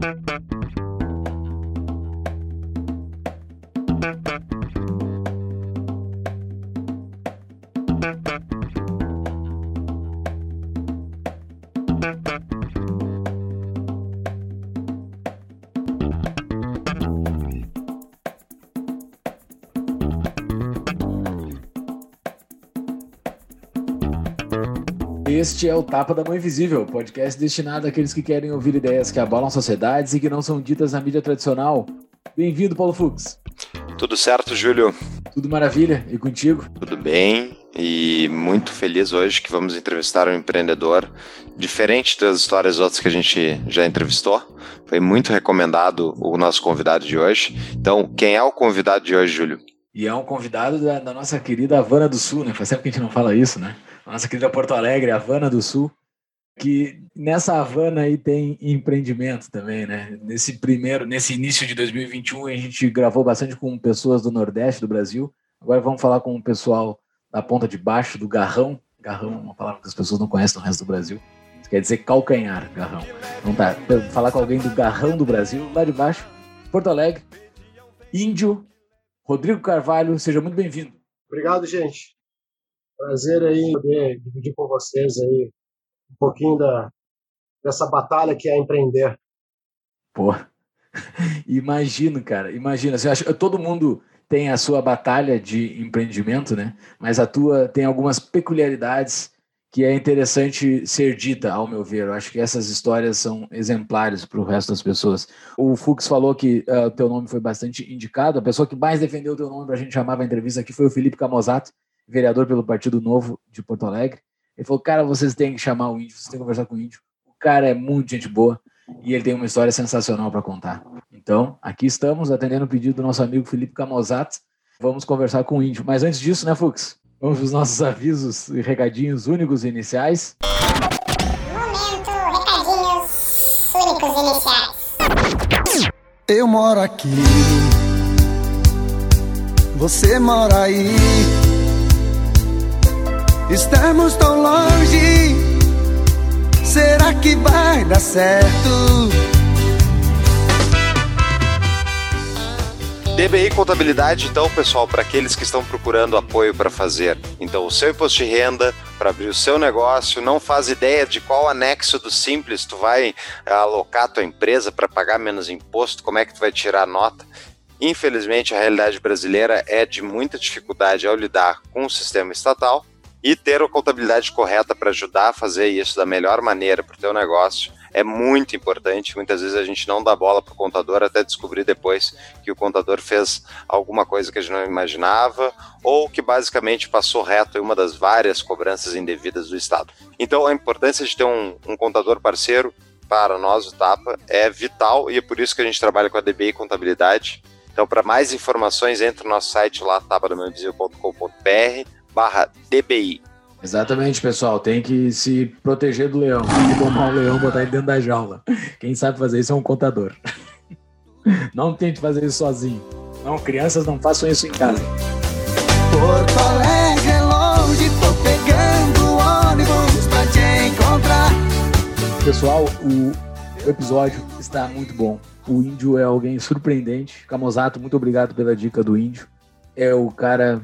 Thank you. Este é o Tapa da Mão Invisível, podcast destinado àqueles que querem ouvir ideias que abalam sociedades e que não são ditas na mídia tradicional. Bem-vindo, Paulo Fux. Tudo certo, Júlio? Tudo maravilha. E contigo? Tudo bem. E muito feliz hoje que vamos entrevistar um empreendedor diferente das histórias outras que a gente já entrevistou. Foi muito recomendado o nosso convidado de hoje. Então, quem é o convidado de hoje, Júlio? E é um convidado da, da nossa querida Havana do Sul, né? Faz tempo que a gente não fala isso, né? Nossa querida Porto Alegre, Havana do Sul, que nessa Havana aí tem empreendimento também, né? Nesse primeiro, nesse início de 2021, a gente gravou bastante com pessoas do Nordeste do Brasil. Agora vamos falar com o pessoal da ponta de baixo do Garrão. Garrão é uma palavra que as pessoas não conhecem no resto do Brasil. Isso quer dizer calcanhar, Garrão. Então tá, falar com alguém do Garrão do Brasil, lá de baixo, Porto Alegre, Índio, Rodrigo Carvalho, seja muito bem-vindo. Obrigado, gente. Prazer aí poder dividir com vocês aí um pouquinho da, dessa batalha que é empreender. Pô, imagino, cara, imagina. Você acha, todo mundo tem a sua batalha de empreendimento, né? Mas a tua tem algumas peculiaridades que é interessante ser dita, ao meu ver. Eu acho que essas histórias são exemplares para o resto das pessoas. O Fux falou que uh, o teu nome foi bastante indicado. A pessoa que mais defendeu o teu nome para a gente chamar a entrevista aqui foi o Felipe Camozato, vereador pelo Partido Novo de Porto Alegre. Ele falou: Cara, vocês têm que chamar o índio, vocês têm que conversar com o índio. O cara é muito gente boa e ele tem uma história sensacional para contar. Então, aqui estamos atendendo o pedido do nosso amigo Felipe Camozato. Vamos conversar com o índio. Mas antes disso, né, Fux? Vamos para os nossos avisos e recadinhos únicos e iniciais. Momento, recadinhos únicos iniciais. Eu moro aqui, você mora aí. Estamos tão longe. Será que vai dar certo? DBI Contabilidade, então, pessoal, para aqueles que estão procurando apoio para fazer. Então, o seu imposto de renda, para abrir o seu negócio, não faz ideia de qual anexo do Simples tu vai alocar a tua empresa para pagar menos imposto, como é que tu vai tirar a nota. Infelizmente, a realidade brasileira é de muita dificuldade ao lidar com o sistema estatal e ter a contabilidade correta para ajudar a fazer isso da melhor maneira para o teu negócio é muito importante. Muitas vezes a gente não dá bola para o contador até descobrir depois que o contador fez alguma coisa que a gente não imaginava ou que basicamente passou reto em uma das várias cobranças indevidas do Estado. Então a importância de ter um, um contador parceiro para nós, o TAPA, é vital e é por isso que a gente trabalha com a DBI Contabilidade. Então, para mais informações, entre no nosso site lá, tapadamãoinvisível.com.br barra DBI. Exatamente, pessoal. Tem que se proteger do leão. Tem que tomar o leão e botar ele dentro da jaula. Quem sabe fazer isso é um contador. Não tente fazer isso sozinho. Não, crianças não façam isso em casa. Porto Alegre é longe, tô pegando ônibus pra te encontrar. Pessoal, o episódio está muito bom. O índio é alguém surpreendente. Camozato, muito obrigado pela dica do índio. É o cara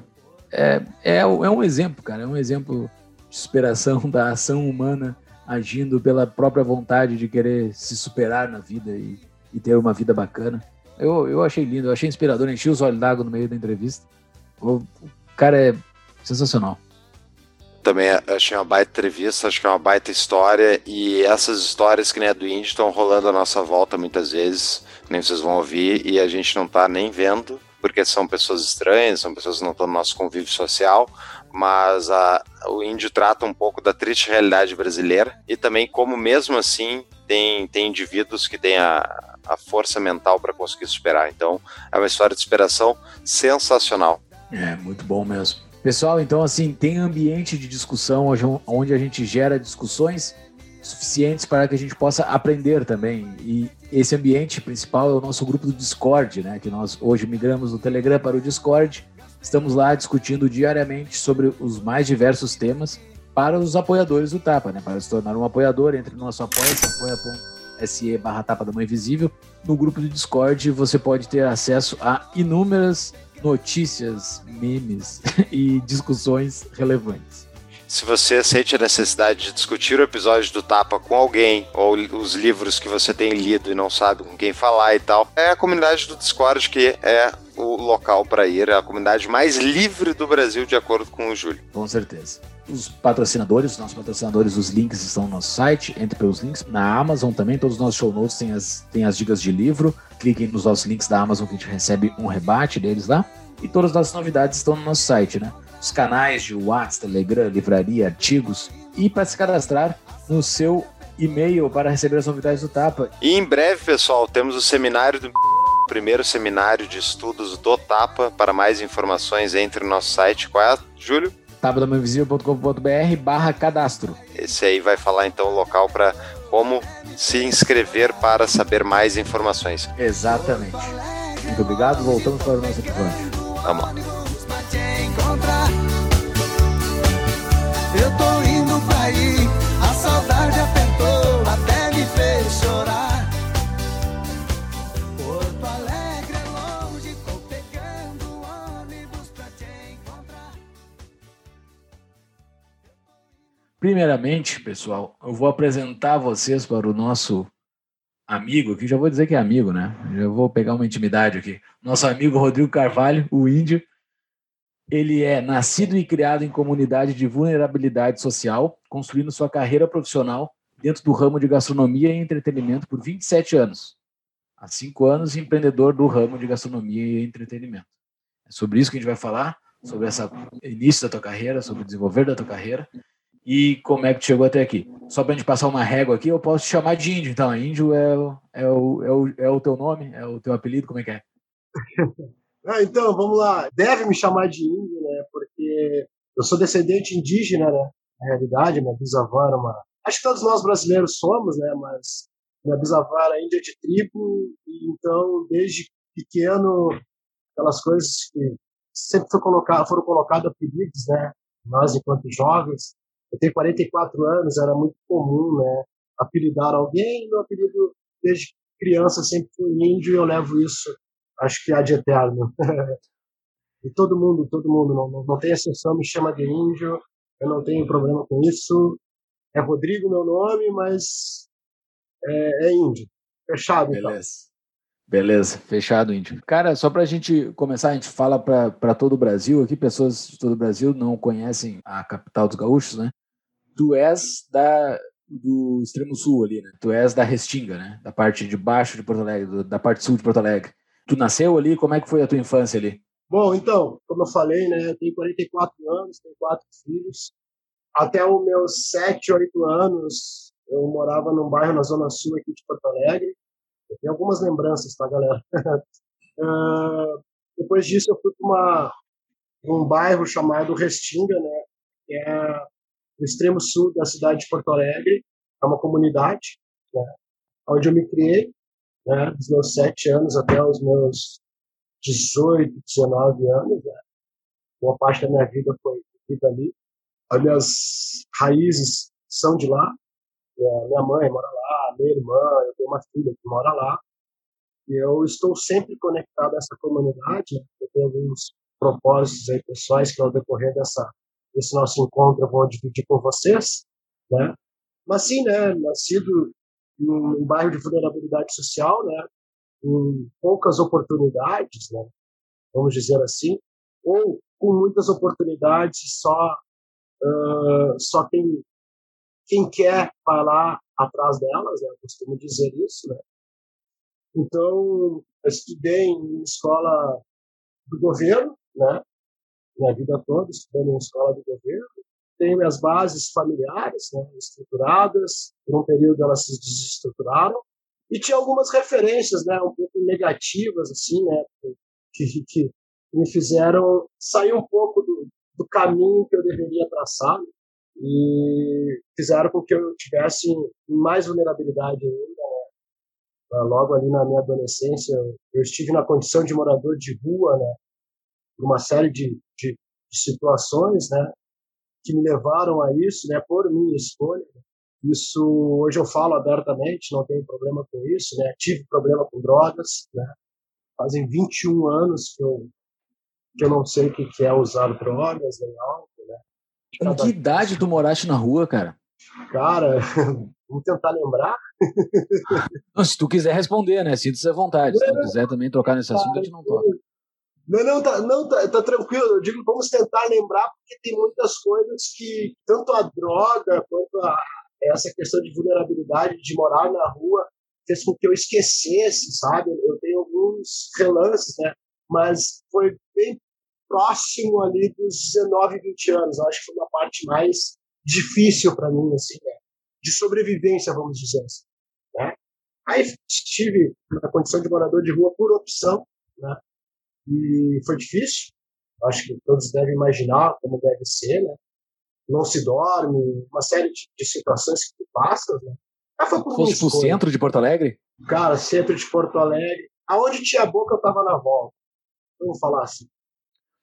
é, é, é um exemplo, cara, é um exemplo de superação da ação humana agindo pela própria vontade de querer se superar na vida e, e ter uma vida bacana. Eu, eu achei lindo, eu achei inspirador, enchi os olhos d'água no meio da entrevista. O, o cara é sensacional. Também achei uma baita entrevista, acho que é uma baita história e essas histórias que nem a do Indy estão rolando à nossa volta muitas vezes, nem vocês vão ouvir e a gente não tá nem vendo porque são pessoas estranhas, são pessoas que não estão no nosso convívio social, mas a, o índio trata um pouco da triste realidade brasileira e também como mesmo assim tem, tem indivíduos que têm a, a força mental para conseguir superar. Então é uma história de superação sensacional. É, muito bom mesmo. Pessoal, então assim, tem ambiente de discussão onde a gente gera discussões suficientes para que a gente possa aprender também. E esse ambiente principal é o nosso grupo do Discord, né? Que nós hoje migramos do Telegram para o Discord. Estamos lá discutindo diariamente sobre os mais diversos temas para os apoiadores do Tapa, né? Para se tornar um apoiador, entre no nosso apoia-se, se barra tapa da mão invisível. No grupo do Discord você pode ter acesso a inúmeras notícias, memes e discussões relevantes. Se você sente a necessidade de discutir o episódio do Tapa com alguém, ou os livros que você tem lido e não sabe com quem falar e tal, é a comunidade do Discord que é o local para ir, é a comunidade mais livre do Brasil, de acordo com o Júlio. Com certeza. Os patrocinadores, os nossos patrocinadores, os links estão no nosso site, entre pelos links. Na Amazon também, todos os nossos show notes têm as, têm as dicas de livro. Cliquem nos nossos links da Amazon que a gente recebe um rebate deles lá. E todas as nossas novidades estão no nosso site, né? Os canais de WhatsApp, Telegram, livraria, artigos. E para se cadastrar no seu e-mail para receber as novidades do Tapa. E em breve, pessoal, temos o seminário do primeiro seminário de estudos do Tapa. Para mais informações, entre no nosso site. Qual é, Júlio? tapadamainvisível.com.br barra cadastro. Esse aí vai falar então o local para como se inscrever para saber mais informações. Exatamente. Muito obrigado, voltamos para o nosso episódio. Vamos lá. Primeiramente, pessoal, eu vou apresentar vocês para o nosso amigo, aqui já vou dizer que é amigo, né? Já vou pegar uma intimidade aqui. Nosso amigo Rodrigo Carvalho, o índio. Ele é nascido e criado em comunidade de vulnerabilidade social, construindo sua carreira profissional dentro do ramo de gastronomia e entretenimento por 27 anos. Há cinco anos, empreendedor do ramo de gastronomia e entretenimento. É sobre isso que a gente vai falar, sobre esse início da tua carreira, sobre o desenvolver da tua carreira e como é que chegou até aqui. Só para a gente passar uma régua aqui, eu posso te chamar de índio. Então, índio é, o- é, o, é, o, é o teu nome, é o teu apelido, como é que é? Ah, então, vamos lá. Deve me chamar de índio, né? Porque eu sou descendente indígena, né? Na realidade, minha bisavó era uma. Acho que todos nós brasileiros somos, né? Mas minha bisavó era índia de tribo, e então, desde pequeno, aquelas coisas que sempre foi colocado, foram colocados apelidos, né? Nós, enquanto jovens, eu tenho 44 anos, era muito comum, né? Apelidar alguém, meu apelido desde criança sempre foi índio, e eu levo isso acho que há de eterno. e todo mundo, todo mundo, não, não, não tem exceção, me chama de índio, eu não tenho problema com isso. É Rodrigo meu nome, mas é, é índio. Fechado, então. Beleza. Beleza, fechado, índio. Cara, só para a gente começar, a gente fala para todo o Brasil aqui, pessoas de todo o Brasil não conhecem a capital dos gaúchos, né? Tu és da, do extremo sul ali, né? Tu és da Restinga, né? Da parte de baixo de Porto Alegre, do- da parte sul de Porto Alegre. Tu nasceu ali? Como é que foi a tua infância ali? Bom, então, como eu falei, né, eu tenho 44 anos, tenho quatro filhos. Até os meus 7, 8 anos, eu morava num bairro na zona sul aqui de Porto Alegre. Eu tenho algumas lembranças, tá, galera? Ah, depois disso, eu fui para um bairro chamado Restinga, né, que é no extremo sul da cidade de Porto Alegre. É uma comunidade, né, onde eu me criei, né, dos meus 7 anos até os meus 18, 19 anos, né? Boa parte da minha vida foi vivida ali. As minhas raízes são de lá. Minha minha mãe mora lá, minha irmã, eu tenho uma filha que mora lá. E eu estou sempre conectado a essa comunidade. né? Eu tenho alguns propósitos aí pessoais que ao decorrer dessa desse nosso encontro eu vou dividir com vocês, né? Mas sim, né, nascido em um bairro de vulnerabilidade social, né? com poucas oportunidades, né? vamos dizer assim, ou com muitas oportunidades só ah, só quem quem quer lá atrás delas, né? eu costumo dizer isso, né? Então, eu estudei em escola do governo, né? Minha vida toda estudei em escola do governo. Tenho minhas bases familiares, né? Estruturadas. Por um período elas se desestruturaram e tinha algumas referências, né, um pouco negativas assim, né, que, que me fizeram sair um pouco do, do caminho que eu deveria traçar né, e fizeram com que eu tivesse mais vulnerabilidade ainda. Né. Logo ali na minha adolescência, eu estive na condição de morador de rua, né, por uma série de, de, de situações, né, que me levaram a isso, né, por minha escolha. Isso hoje eu falo abertamente, não tenho problema com isso, né? Tive problema com drogas, né? Fazem 21 anos que eu que eu não sei o que é usar drogas nem álcool, né? Com que idade tu moraste na rua, cara? Cara, vamos tentar lembrar. Não, se tu quiser responder, né? Sinta-se à vontade. Se tu quiser também tocar nesse assunto, a gente não toca. Não, não, tá, não tá, tá, tranquilo. Eu digo, vamos tentar lembrar, porque tem muitas coisas que, tanto a droga quanto a, essa questão de vulnerabilidade, de morar na rua, fez com que eu esquecesse, sabe? Eu tenho alguns relances, né? Mas foi bem próximo ali dos 19, 20 anos. Acho que foi uma parte mais difícil para mim, assim, né? de sobrevivência, vamos dizer assim. Né? Aí estive na condição de morador de rua por opção, né? E foi difícil. Acho que todos devem imaginar como deve ser, né? Não se dorme, uma série de, de situações que tu passas, né? Ah, foi por Fosse pro centro de Porto Alegre? Cara, centro de Porto Alegre. Aonde tinha boca, eu tava na volta. Vamos falar assim.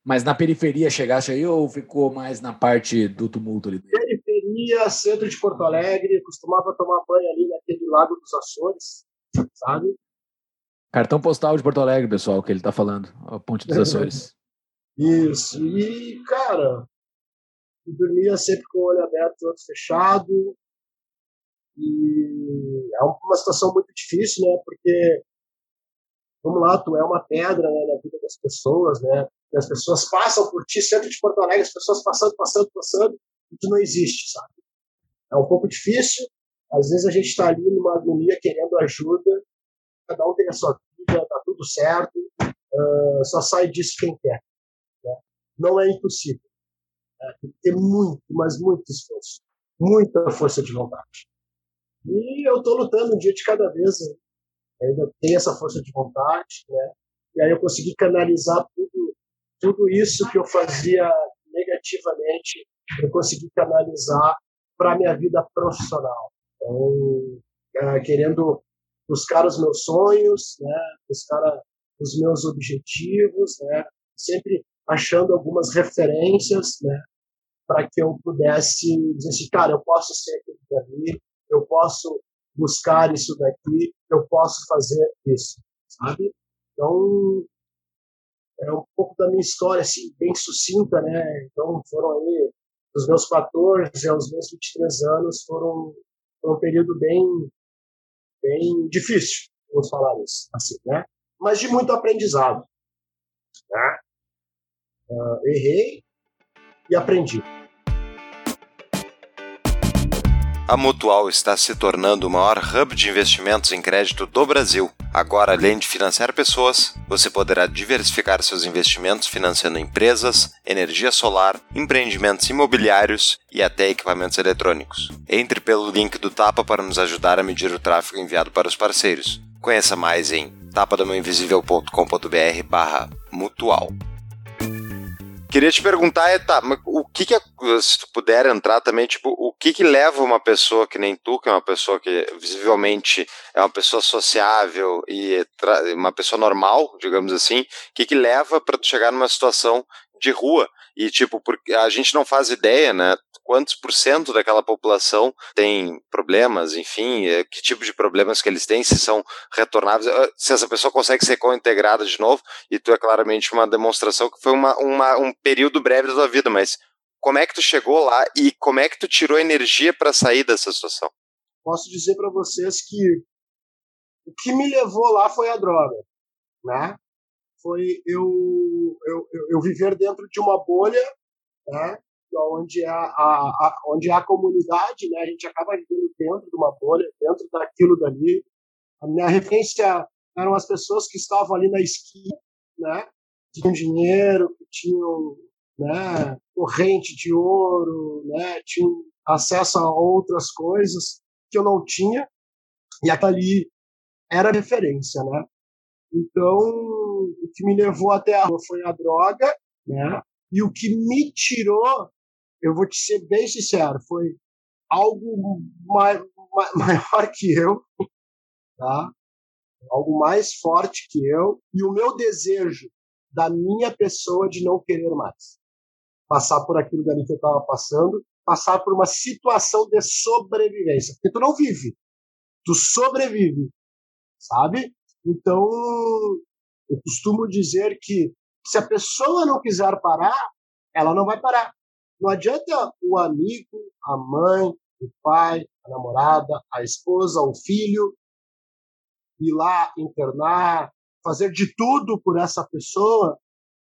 Mas na periferia chegaste aí ou ficou mais na parte do tumulto ali? Periferia, centro de Porto Alegre, costumava tomar banho ali naquele Lago dos Açores, sabe? Cartão postal de Porto Alegre, pessoal, que ele tá falando, a Ponte dos Açores. Isso, e cara, eu dormia sempre com o olho aberto e o outro fechado, e é uma situação muito difícil, né, porque, vamos lá, tu é uma pedra né, na vida das pessoas, né, as pessoas passam por ti, centro de Porto Alegre, as pessoas passando, passando, passando, e tu não existe, sabe? É um pouco difícil, às vezes a gente está ali numa agonia querendo ajuda, cada um tem a sua vida, tá tudo certo, uh, só sai disso quem quer. Né? Não é impossível. É, tem que ter muito, mas muito esforço, muita força de vontade. E eu estou lutando um dia de cada vez. Né? Ainda tenho essa força de vontade, né? E aí eu consegui canalizar tudo, tudo isso que eu fazia negativamente, eu consegui canalizar para minha vida profissional. Então, querendo buscar os meus sonhos, né, buscar os meus objetivos, né, sempre achando algumas referências, né, para que eu pudesse dizer assim, cara, eu posso ser aquilo dali, eu posso buscar isso daqui, eu posso fazer isso, sabe? Então, é um pouco da minha história, assim, bem sucinta, né? Então, foram aí, dos meus 14 aos meus 23 anos, foram um período bem, bem difícil, vamos falar isso, assim, né? Mas de muito aprendizado, né? Uh, errei e aprendi. A Mutual está se tornando o maior hub de investimentos em crédito do Brasil. Agora, além de financiar pessoas, você poderá diversificar seus investimentos financiando empresas, energia solar, empreendimentos imobiliários e até equipamentos eletrônicos. Entre pelo link do Tapa para nos ajudar a medir o tráfego enviado para os parceiros. Conheça mais em tapadomainvisível.com.br barra mutual. Queria te perguntar, é, tá, o que que, se tu puder entrar também, tipo, o que que leva uma pessoa que nem tu, que é uma pessoa que visivelmente é uma pessoa sociável e uma pessoa normal, digamos assim, o que que leva para tu chegar numa situação de rua? E, tipo, porque a gente não faz ideia, né? quantos por cento daquela população tem problemas, enfim, eh, que tipo de problemas que eles têm, se são retornáveis, eh, se essa pessoa consegue ser cointegrada de novo, e tu é claramente uma demonstração que foi uma, uma, um período breve da tua vida, mas como é que tu chegou lá e como é que tu tirou energia para sair dessa situação? Posso dizer para vocês que o que me levou lá foi a droga, né? Foi eu, eu, eu, viver dentro de uma bolha, né? onde há, a, a, onde há comunidade, né? a gente acaba vivendo dentro de uma bolha, dentro daquilo dali. A minha referência eram as pessoas que estavam ali na esquina, né? que tinham dinheiro, que tinham né, corrente de ouro, né, tinham acesso a outras coisas que eu não tinha, e aquilo ali era referência, né? Então, o que me levou até a rua foi a droga, né? E o que me tirou eu vou te ser bem sincero, foi algo mai, mai, maior que eu, tá? algo mais forte que eu, e o meu desejo da minha pessoa de não querer mais passar por aquilo dali que eu estava passando, passar por uma situação de sobrevivência, porque tu não vive, tu sobrevive, sabe? Então, eu costumo dizer que se a pessoa não quiser parar, ela não vai parar. Não adianta o amigo, a mãe, o pai, a namorada, a esposa, o filho ir lá internar, fazer de tudo por essa pessoa,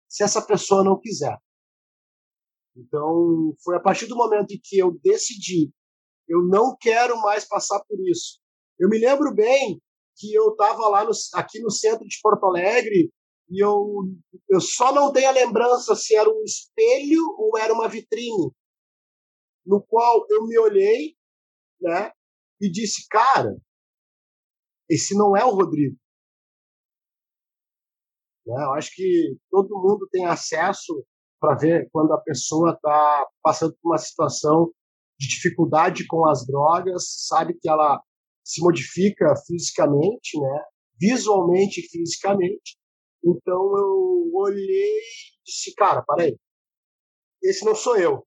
se essa pessoa não quiser. Então, foi a partir do momento em que eu decidi, eu não quero mais passar por isso. Eu me lembro bem que eu estava lá no, aqui no centro de Porto Alegre e eu, eu só não tenho a lembrança se era um espelho ou era uma vitrine, no qual eu me olhei, né, e disse, cara, esse não é o Rodrigo. Né? Eu acho que todo mundo tem acesso para ver quando a pessoa está passando por uma situação de dificuldade com as drogas, sabe que ela se modifica fisicamente, né? visualmente e fisicamente. Então eu olhei e disse, cara, aí, esse não sou eu.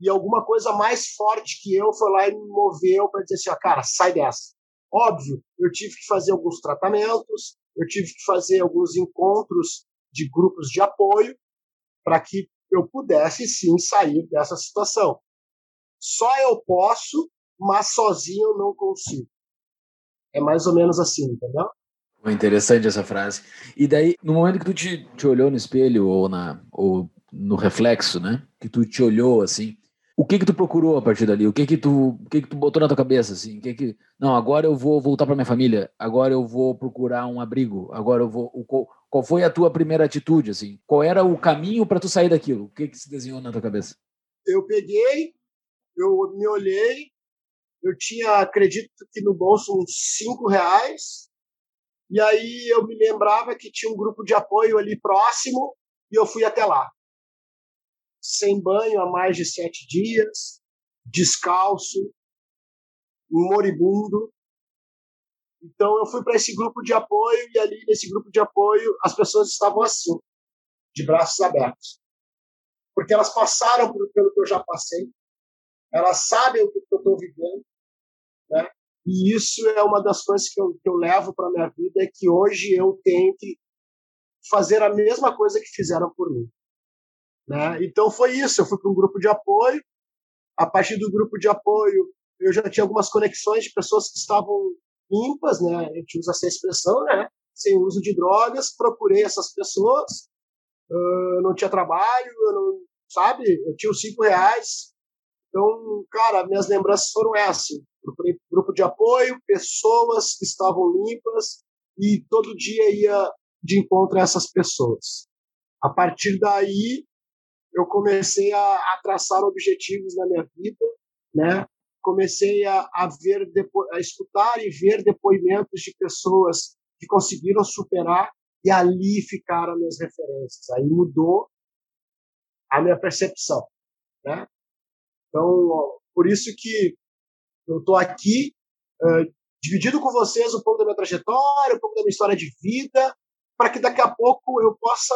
E alguma coisa mais forte que eu foi lá e me moveu para dizer assim, cara, sai dessa. Óbvio, eu tive que fazer alguns tratamentos, eu tive que fazer alguns encontros de grupos de apoio para que eu pudesse sim sair dessa situação. Só eu posso, mas sozinho eu não consigo. É mais ou menos assim, entendeu? Interessante essa frase. E daí, no momento que tu te, te olhou no espelho ou, na, ou no reflexo, né? Que tu te olhou assim, o que que tu procurou a partir dali? O que que tu, o que que tu botou na tua cabeça assim? O que que não, agora eu vou voltar para minha família. Agora eu vou procurar um abrigo. Agora eu vou o, qual, qual foi a tua primeira atitude assim? Qual era o caminho para tu sair daquilo? O que que se desenhou na tua cabeça? Eu peguei, eu me olhei, eu tinha, acredito que no bolso uns cinco reais, e aí eu me lembrava que tinha um grupo de apoio ali próximo e eu fui até lá. Sem banho há mais de sete dias, descalço, moribundo. Então eu fui para esse grupo de apoio e ali nesse grupo de apoio as pessoas estavam assim, de braços abertos. Porque elas passaram pelo que eu já passei, elas sabem o que eu estou vivendo, né? E isso é uma das coisas que eu, que eu levo para minha vida, é que hoje eu tenho que fazer a mesma coisa que fizeram por mim. Né? Então foi isso, eu fui para um grupo de apoio, a partir do grupo de apoio eu já tinha algumas conexões de pessoas que estavam limpas, né? a gente usa essa expressão, né? sem uso de drogas, procurei essas pessoas, não tinha trabalho, eu não, sabe, eu tinha os cinco reais, então, cara, minhas lembranças foram essas, grupo de apoio, pessoas que estavam limpas e todo dia ia de encontro a essas pessoas. A partir daí, eu comecei a, a traçar objetivos na minha vida, né? Comecei a, a ver, a escutar e ver depoimentos de pessoas que conseguiram superar e ali ficaram minhas referências. Aí mudou a minha percepção, né? Então, por isso que eu estou aqui uh, dividindo com vocês um pouco da minha trajetória, um pouco da minha história de vida, para que daqui a pouco eu possa,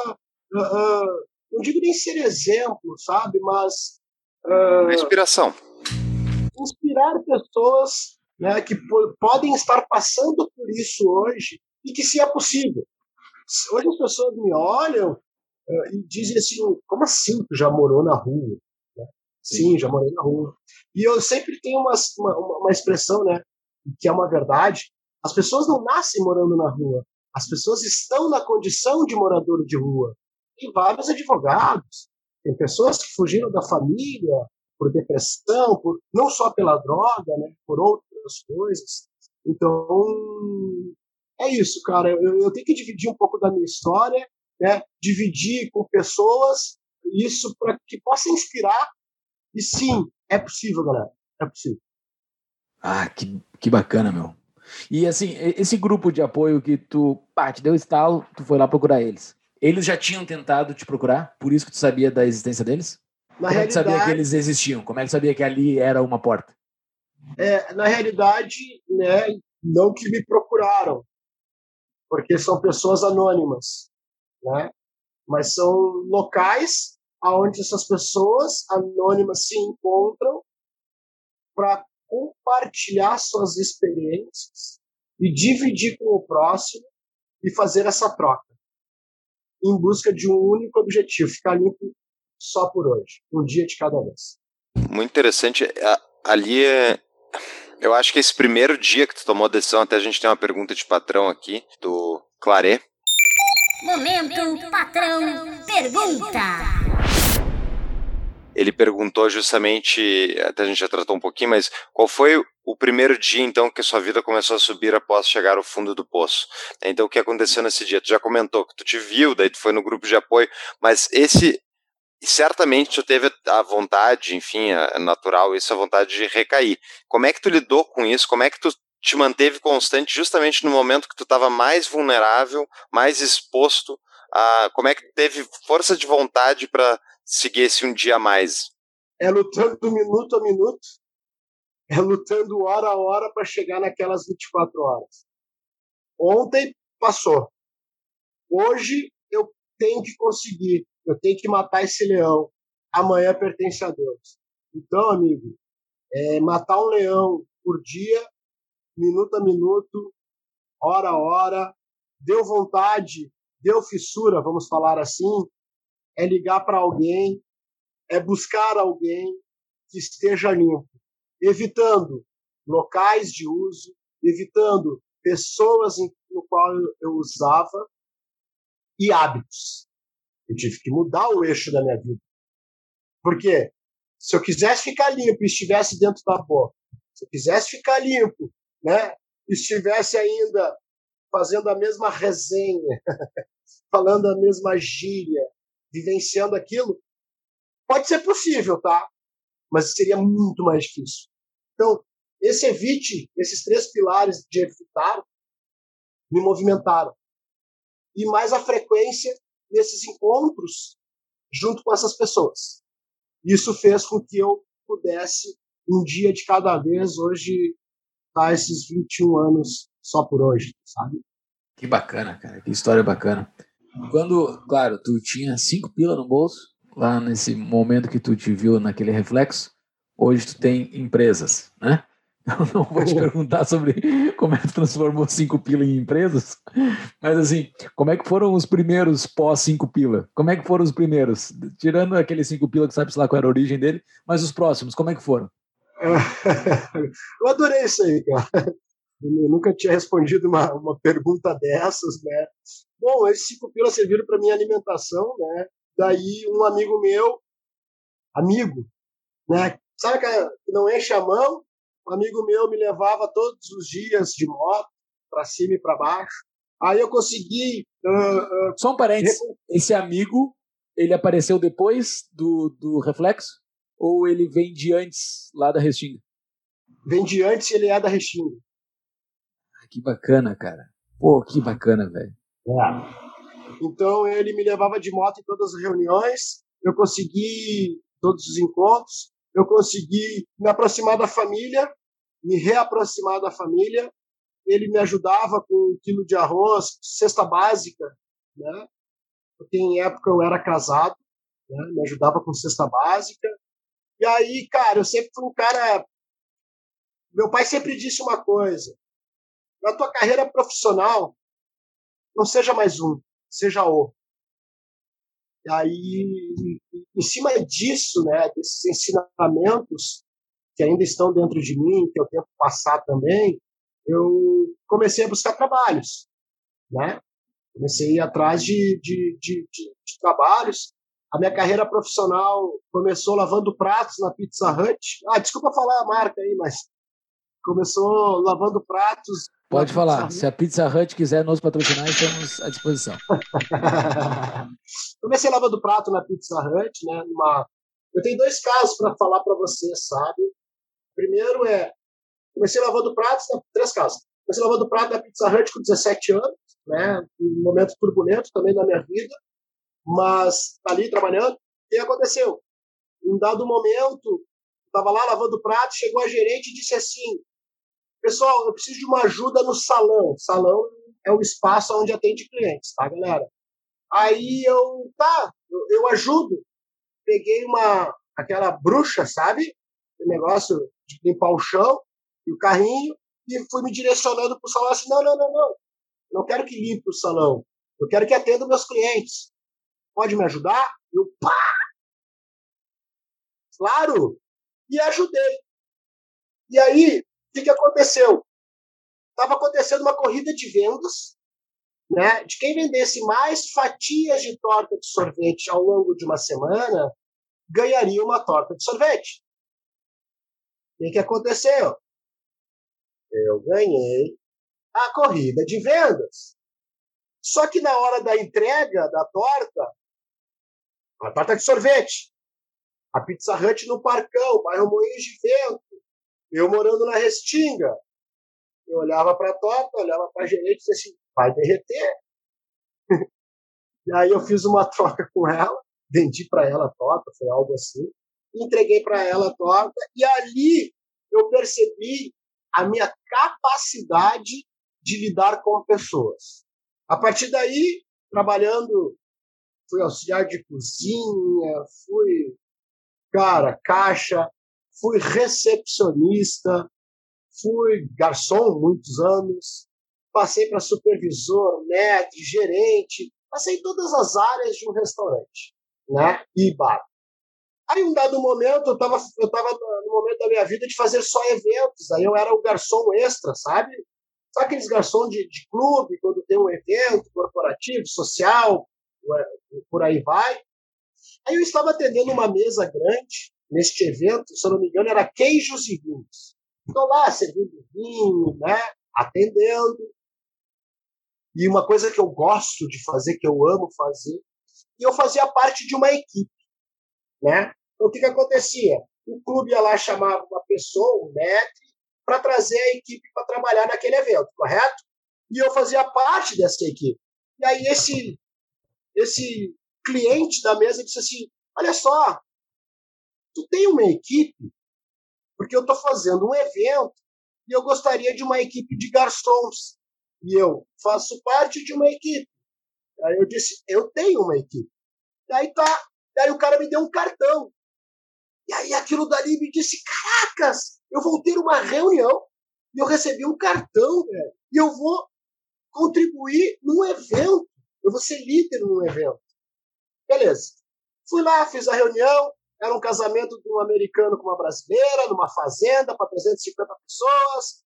uh, uh, não digo nem ser exemplo, sabe, mas inspiração, inspirar pessoas né, que podem estar passando por isso hoje e que se é possível. Hoje as pessoas me olham e dizem assim, como assim tu já morou na rua? Sim, já morei na rua. E eu sempre tenho uma, uma, uma expressão, né, que é uma verdade. As pessoas não nascem morando na rua. As pessoas estão na condição de morador de rua. Tem vários advogados, tem pessoas que fugiram da família por depressão, por, não só pela droga, né, por outras coisas. Então, é isso, cara. Eu, eu tenho que dividir um pouco da minha história, né, dividir com pessoas, isso para que possa inspirar e sim, é possível, galera. É possível. Ah, que, que bacana, meu. E assim, esse grupo de apoio que tu, pá, te deu estalo, tu foi lá procurar eles. Eles já tinham tentado te procurar? Por isso que tu sabia da existência deles? Na Como realidade, é que sabia que eles existiam? Como é que sabia que ali era uma porta? É, na realidade, né, não que me procuraram, porque são pessoas anônimas, né? Mas são locais aonde essas pessoas anônimas se encontram para compartilhar suas experiências e dividir com o próximo e fazer essa troca em busca de um único objetivo, ficar limpo só por hoje, um dia de cada vez. Muito interessante. Ali é. Eu acho que esse primeiro dia que tu tomou a decisão, até a gente tem uma pergunta de patrão aqui, do Claré. Momento patrão pergunta. Ele perguntou justamente, até a gente já tratou um pouquinho, mas qual foi o primeiro dia então que sua vida começou a subir após chegar ao fundo do poço? Então o que aconteceu nesse dia? Tu já comentou que tu te viu, daí tu foi no grupo de apoio, mas esse certamente tu teve a vontade, enfim, é natural isso, a vontade de recair. Como é que tu lidou com isso? Como é que tu te manteve constante justamente no momento que tu estava mais vulnerável, mais exposto a como é que teve força de vontade para seguir esse um dia a mais? É lutando minuto a minuto, é lutando hora a hora para chegar naquelas 24 horas. Ontem passou. Hoje eu tenho que conseguir, eu tenho que matar esse leão. Amanhã pertence a Deus. Então, amigo, é, matar um leão por dia minuto a minuto, hora a hora, deu vontade, deu fissura, vamos falar assim, é ligar para alguém, é buscar alguém que esteja limpo, evitando locais de uso, evitando pessoas no qual eu usava e hábitos. Eu tive que mudar o eixo da minha vida. Porque se eu quisesse ficar limpo e estivesse dentro da boca, se eu quisesse ficar limpo né, estivesse ainda fazendo a mesma resenha, falando a mesma gíria, vivenciando aquilo, pode ser possível, tá? Mas seria muito mais difícil. Então, esse evite, esses três pilares de evitar, me movimentaram. E mais a frequência nesses encontros junto com essas pessoas. Isso fez com que eu pudesse, um dia de cada vez, hoje tá esses 21 anos só por hoje, sabe? Que bacana, cara. Que história bacana. Quando, claro, tu tinha cinco pila no bolso, lá nesse momento que tu te viu naquele reflexo, hoje tu tem empresas, né? Eu não vou te perguntar sobre como é que tu transformou cinco pila em empresas, mas assim, como é que foram os primeiros pós cinco pila? Como é que foram os primeiros? Tirando aquele cinco pila que sabe lá qual era a origem dele, mas os próximos, como é que foram? Eu adorei isso aí, cara. Eu nunca tinha respondido uma, uma pergunta dessas, né? Bom, esses cinco pilas serviram para minha alimentação, né? Daí um amigo meu, amigo, né? Sabe que não enche a mão? Um amigo meu me levava todos os dias de moto para cima e para baixo. Aí eu consegui. Uh, uh, Só um parênteses. Esse amigo, ele apareceu depois do, do reflexo? ou ele vem de antes lá da Restinga? Vem de antes e ele é da Restinga. Ah, que bacana, cara. Pô, que bacana, velho. É. Então ele me levava de moto em todas as reuniões, eu consegui todos os encontros, eu consegui me aproximar da família, me reaproximar da família. Ele me ajudava com um quilo de arroz, cesta básica, né? Porque em época eu era casado, né? me ajudava com cesta básica. E aí, cara, eu sempre fui um cara. Meu pai sempre disse uma coisa: na tua carreira profissional, não seja mais um, seja o. E aí, em cima disso, né, desses ensinamentos que ainda estão dentro de mim, que eu tento passar também, eu comecei a buscar trabalhos, né? Comecei atrás de, de, de, de, de trabalhos a minha carreira profissional começou lavando pratos na Pizza Hut. Ah, desculpa falar a marca aí, mas começou lavando pratos. Pode falar. Se a Pizza Hut quiser nos patrocinar, estamos à disposição. Comecei lavando prato na Pizza Hut, né? Uma... Eu tenho dois casos para falar para você, sabe? Primeiro é comecei lavando pratos, três casos. Comecei lavando prato na Pizza Hut com 17 anos, né? Um momento turbulento também na minha vida mas tá ali trabalhando. E aconteceu? Em um dado momento, estava lá lavando prato, chegou a gerente e disse assim: Pessoal, eu preciso de uma ajuda no salão. Salão é o espaço onde atende clientes, tá, galera? Aí eu, tá, eu, eu ajudo. peguei uma aquela bruxa, sabe? O negócio de limpar o chão e o carrinho e fui me direcionando para o salão assim, não, não, não, não. Não quero que limpe o salão. Eu quero que atenda meus clientes. Pode me ajudar? Eu, pá! Claro! E ajudei. E aí, que, que aconteceu? Estava acontecendo uma corrida de vendas, né? De quem vendesse mais fatias de torta de sorvete ao longo de uma semana ganharia uma torta de sorvete. O que, aconteceu? Eu ganhei a corrida de vendas. Só que na hora da entrega da torta, a torta de sorvete, a Pizza Hut no Parcão, bairro Moinhos de Vento, eu morando na Restinga, eu olhava para a torta, olhava para a gerente e disse assim, vai derreter. e aí eu fiz uma troca com ela, vendi para ela a torta, foi algo assim, entreguei para ela a torta, e ali eu percebi a minha capacidade de lidar com pessoas. A partir daí, trabalhando, fui auxiliar de cozinha, fui, cara, caixa, fui recepcionista, fui garçom muitos anos, passei para supervisor, mestre, gerente, passei em todas as áreas de um restaurante, né? E bar. Aí, um dado momento, eu estava eu tava no momento da minha vida de fazer só eventos. Aí eu era o garçom extra, sabe? Sabe aqueles garçons de, de clube, quando tem um evento corporativo, social, por aí vai. Aí eu estava atendendo uma mesa grande neste evento, se eu não me engano, era queijos e vinhos. Estou lá servindo vinho, né? atendendo. E uma coisa que eu gosto de fazer, que eu amo fazer, e eu fazia parte de uma equipe. Né? Então, o que, que acontecia? O clube ia lá chamava uma pessoa, um mestre, para trazer a equipe para trabalhar naquele evento, correto? E eu fazia parte dessa equipe. E aí esse, esse cliente da mesa disse assim, olha só, tu tem uma equipe? Porque eu estou fazendo um evento e eu gostaria de uma equipe de garçons. E eu faço parte de uma equipe. Aí eu disse, eu tenho uma equipe. Aí tá. Aí o cara me deu um cartão. E aí aquilo dali me disse: caracas, eu vou ter uma reunião e eu recebi um cartão, e eu vou contribuir num evento. Eu vou ser líder num evento. Beleza. Fui lá, fiz a reunião. Era um casamento de um americano com uma brasileira, numa fazenda para 350 pessoas.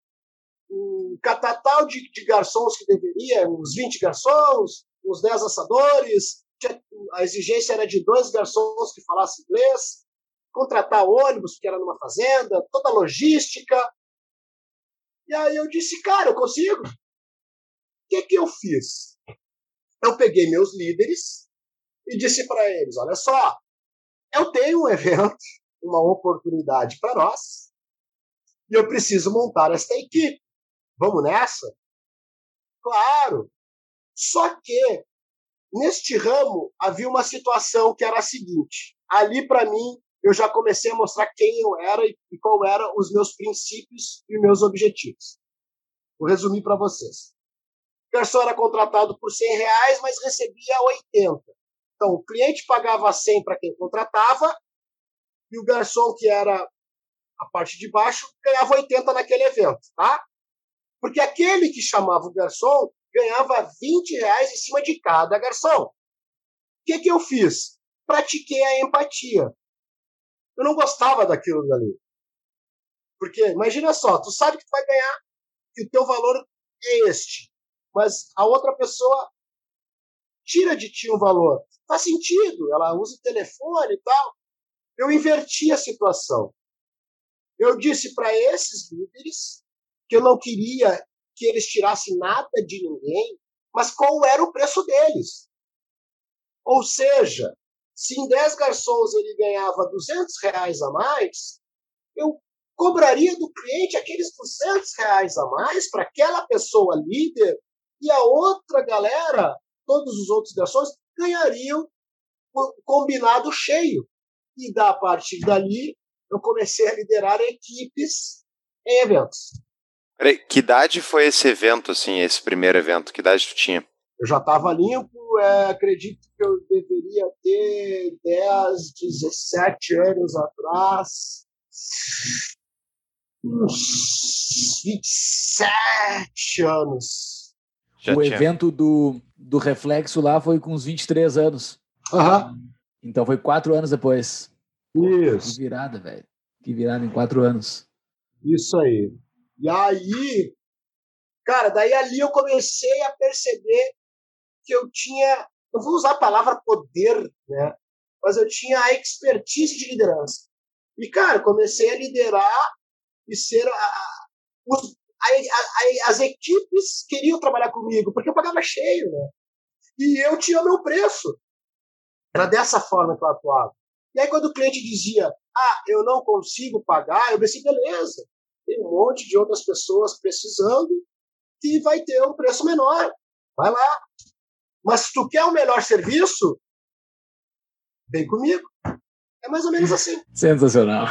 Um catatal de, de garçons que deveria, uns 20 garçons, uns 10 assadores. A exigência era de dois garçons que falassem inglês contratar ônibus, porque era numa fazenda, toda a logística. E aí eu disse, cara, eu consigo. O que, que eu fiz? Eu peguei meus líderes e disse para eles: olha só, eu tenho um evento, uma oportunidade para nós, e eu preciso montar esta equipe. Vamos nessa? Claro. Só que neste ramo havia uma situação que era a seguinte: ali para mim eu já comecei a mostrar quem eu era e, e qual eram os meus princípios e meus objetivos. Vou resumir para vocês. O garçom era contratado por 100 reais, mas recebia 80. Então, o cliente pagava 100 para quem contratava e o garçom, que era a parte de baixo, ganhava 80 naquele evento, tá? Porque aquele que chamava o garçom ganhava 20 reais em cima de cada garçom. O que, que eu fiz? Pratiquei a empatia. Eu não gostava daquilo dali. Porque, imagina só, tu sabe que tu vai ganhar, que o teu valor é este, mas a outra pessoa tira de ti um valor. Faz sentido, ela usa o telefone e tal. Eu inverti a situação. Eu disse para esses líderes que eu não queria que eles tirassem nada de ninguém, mas qual era o preço deles. Ou seja, se em 10 garçons ele ganhava 200 reais a mais, eu cobraria do cliente aqueles 200 reais a mais para aquela pessoa líder e a outra galera, todos os outros garçons, ganhariam o combinado cheio. E da partir dali, eu comecei a liderar equipes em eventos. Peraí, que idade foi esse evento, assim, esse primeiro evento? Que idade tu tinha? Eu já estava limpo, é, acredito que eu deveria ter 10, 17 anos atrás. Uns 27 anos. Já o tinha. evento do, do Reflexo lá foi com uns 23 anos. Aham. Então foi quatro anos depois. Que Isso. virada, velho. Que virada em quatro anos. Isso aí. E aí, cara, daí ali eu comecei a perceber que eu tinha, não vou usar a palavra poder, né? Mas eu tinha a expertise de liderança. E, cara, comecei a liderar e ser. A, a- os- as equipes queriam trabalhar comigo, porque eu pagava cheio, né? E eu tinha meu preço. Era dessa forma que eu atuava. E aí, quando o cliente dizia, ah, eu não consigo pagar, eu pensei, beleza, tem um monte de outras pessoas precisando que vai ter um preço menor. Vai lá. Mas se tu quer o melhor serviço, vem comigo. É mais ou menos assim. Sensacional.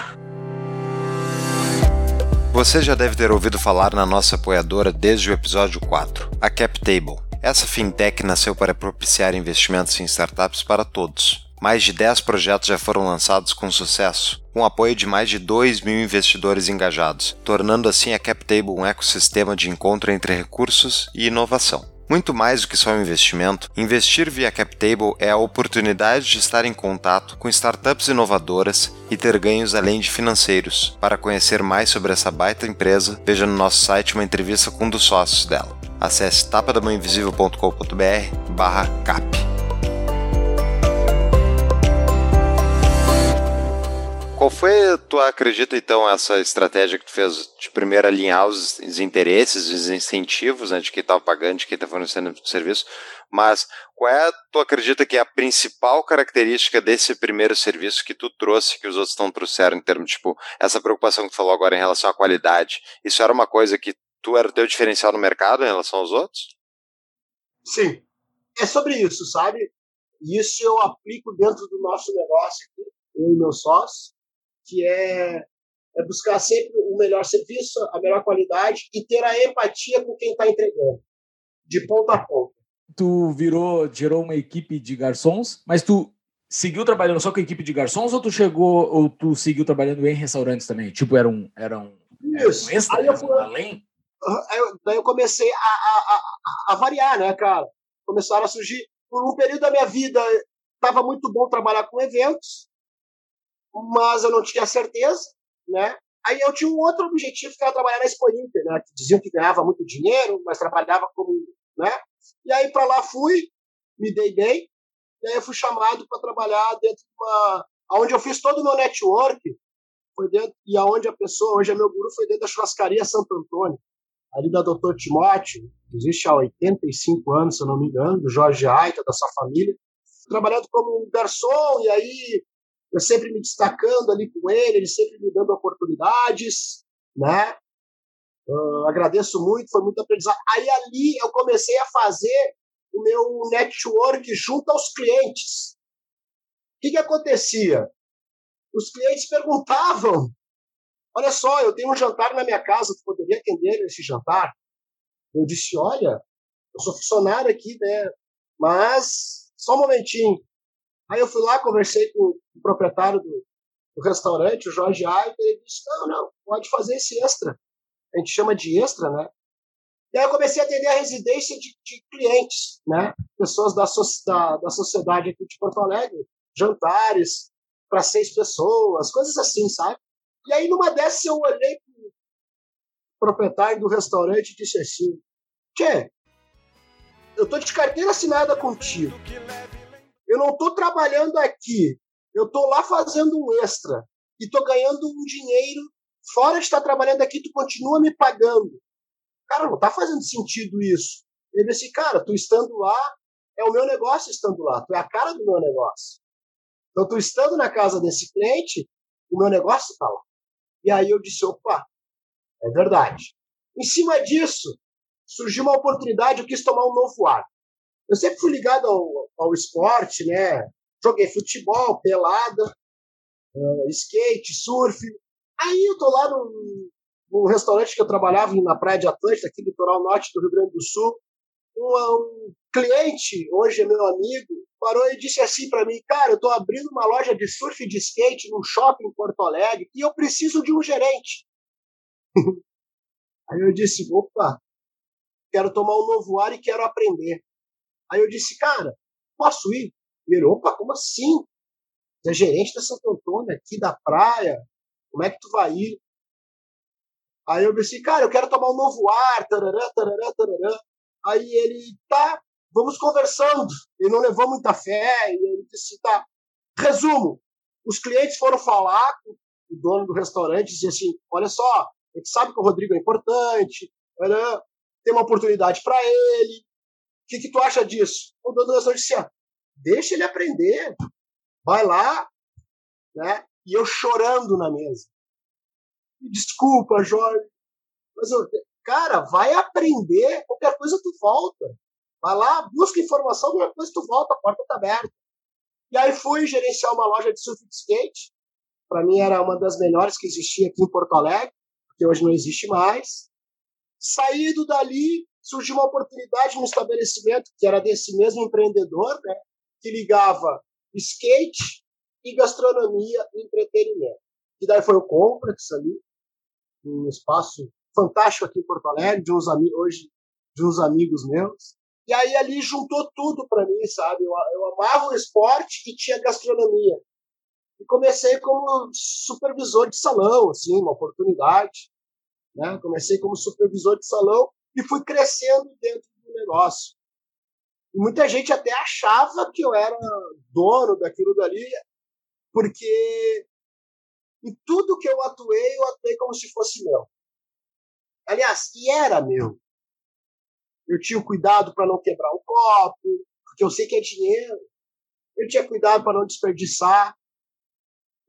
Você já deve ter ouvido falar na nossa apoiadora desde o episódio 4, a CapTable. Essa fintech nasceu para propiciar investimentos em startups para todos. Mais de 10 projetos já foram lançados com sucesso, com apoio de mais de 2 mil investidores engajados, tornando assim a CapTable um ecossistema de encontro entre recursos e inovação. Muito mais do que só um investimento, investir via CapTable é a oportunidade de estar em contato com startups inovadoras e ter ganhos além de financeiros. Para conhecer mais sobre essa baita empresa, veja no nosso site uma entrevista com um dos sócios dela. Acesse tapadamãoinvisível.com.br barra cap. Qual foi, tu acredita então, essa estratégia que tu fez de primeiro alinhar os, interesses, os incentivos né, de quem estava pagando, de quem está fornecendo o serviço, mas qual é, tu acredita que é a principal característica desse primeiro serviço que tu trouxe, que os outros não trouxeram, em termos, tipo, essa preocupação que tu falou agora em relação à qualidade, isso era uma coisa que tu era o teu diferencial no mercado em relação aos outros? Sim. É sobre isso, sabe? Isso eu aplico dentro do nosso negócio aqui, eu e meu sócio, que é, é buscar sempre o melhor serviço, a melhor qualidade e ter a empatia com quem está entregando, de ponta a ponta. Tu virou, gerou uma equipe de garçons, mas tu seguiu trabalhando só com a equipe de garçons ou tu chegou ou tu seguiu trabalhando em restaurantes também? Tipo, era um, era um, era um Isso. extra, Aí eu fui- além? Eu- daí eu comecei a, a, a, a variar, né, cara? Começaram a surgir. Por um período da minha vida, estava muito bom trabalhar com eventos, mas eu não tinha certeza, né? Aí eu tinha um outro objetivo, que era trabalhar na Expo Inter, né? Que diziam que ganhava muito dinheiro, mas trabalhava como, né? E aí para lá fui, me dei bem, e aí eu fui chamado para trabalhar dentro de uma... Onde eu fiz todo o meu network, foi dentro, e aonde a pessoa, hoje é meu guru, foi dentro da churrascaria Santo Antônio, ali da Dr. Timóteo, existe há 85 anos, se eu não me engano, do Jorge Aita, da sua família, trabalhando como garçom, e aí eu sempre me destacando ali com ele, ele sempre me dando oportunidades, né? Ah, agradeço muito, foi muito aprendizado. Aí ali eu comecei a fazer o meu network junto aos clientes. O que, que acontecia? Os clientes perguntavam: Olha só, eu tenho um jantar na minha casa, tu poderia atender esse jantar? Eu disse: Olha, eu sou funcionário aqui, né? Mas só um momentinho. Aí eu fui lá, conversei com o proprietário do, do restaurante, o Jorge Aita, e ele disse: Não, não, pode fazer esse extra. A gente chama de extra, né? E aí eu comecei a atender a residência de, de clientes, né? Pessoas da, so, da, da sociedade aqui de Porto Alegre, jantares para seis pessoas, coisas assim, sabe? E aí numa dessas eu olhei pro proprietário do restaurante e disse assim: Tchê, eu tô de carteira assinada contigo. Eu não tô trabalhando aqui. Eu tô lá fazendo um extra. E tô ganhando um dinheiro. Fora de estar trabalhando aqui, tu continua me pagando. Cara, não tá fazendo sentido isso. Ele disse, cara, tu estando lá, é o meu negócio estando lá. Tu é a cara do meu negócio. Então, tu estando na casa desse cliente, o meu negócio tá lá. E aí eu disse, opa, é verdade. Em cima disso, surgiu uma oportunidade, eu quis tomar um novo ar. Eu sempre fui ligado ao, ao esporte, né? Joguei futebol, pelada, uh, skate, surf. Aí eu tô lá num, num restaurante que eu trabalhava na Praia de Atlântida, aqui no litoral norte do Rio Grande do Sul. um, um cliente, hoje é meu amigo, parou e disse assim para mim, cara, eu estou abrindo uma loja de surf e de skate num shopping em Porto Alegre e eu preciso de um gerente. Aí eu disse, opa, quero tomar um novo ar e quero aprender. Aí eu disse, cara, posso ir? Ele, opa, como assim? Você é gerente da Santo Antônio, aqui da praia, como é que tu vai ir? Aí eu disse, cara, eu quero tomar um novo ar, tarará, tarará, tarará. Aí ele, tá, vamos conversando. Ele não levou muita fé, e ele disse, tá. Resumo, os clientes foram falar com o dono do restaurante e disse assim, olha só, a gente sabe que o Rodrigo é importante, tem uma oportunidade para ele. Que, que tu acha disso? O dono do restaurante disse, ah, deixa ele aprender, vai lá, né? E eu chorando na mesa. Desculpa, Jorge. Mas, eu, cara, vai aprender. Qualquer coisa tu volta. Vai lá, busca informação, qualquer coisa tu volta, a porta tá aberta. E aí fui gerenciar uma loja de surf de skate. Para mim era uma das melhores que existia aqui em Porto Alegre, porque hoje não existe mais. Saído dali, surgiu uma oportunidade no estabelecimento que era desse mesmo empreendedor, né, que ligava skate e gastronomia e entretenimento. E daí foi o Complex ali, um espaço fantástico aqui em Porto Alegre, de uns hoje de uns amigos meus. E aí ali juntou tudo para mim, sabe? Eu, eu amava o esporte e tinha gastronomia. E comecei como supervisor de salão, assim, uma oportunidade. Né? Comecei como supervisor de salão e fui crescendo dentro do negócio. E muita gente até achava que eu era dono daquilo dali, porque em tudo que eu atuei, eu atuei como se fosse meu. Aliás, e era meu. Eu tinha cuidado para não quebrar o copo, porque eu sei que é dinheiro. Eu tinha cuidado para não desperdiçar.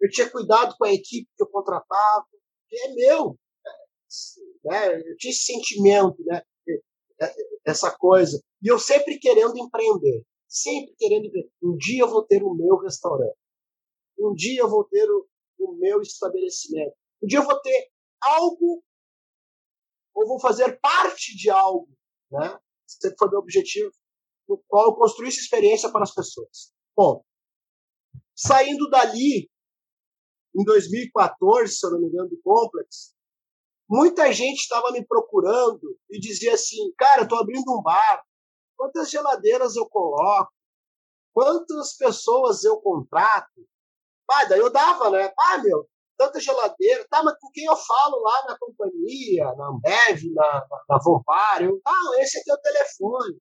Eu tinha cuidado com a equipe que eu contratava, que é meu. Né? Eu tinha esse sentimento, né? essa coisa. E eu sempre querendo empreender. Sempre querendo empreender. Um dia eu vou ter o meu restaurante. Um dia eu vou ter o, o meu estabelecimento. Um dia eu vou ter algo ou vou fazer parte de algo, né? Sempre foi meu objetivo, no qual eu construísse experiência para as pessoas. Bom, saindo dali, em 2014, se eu não me engano, do Complex, muita gente estava me procurando e dizia assim, cara, estou abrindo um bar, quantas geladeiras eu coloco, quantas pessoas eu contrato, ah, daí eu dava, né? Ah, meu, tanta geladeira. Tá, mas com quem eu falo lá na companhia, na Ambev, na, na, na Vompar? Eu, ah, esse aqui é o telefone.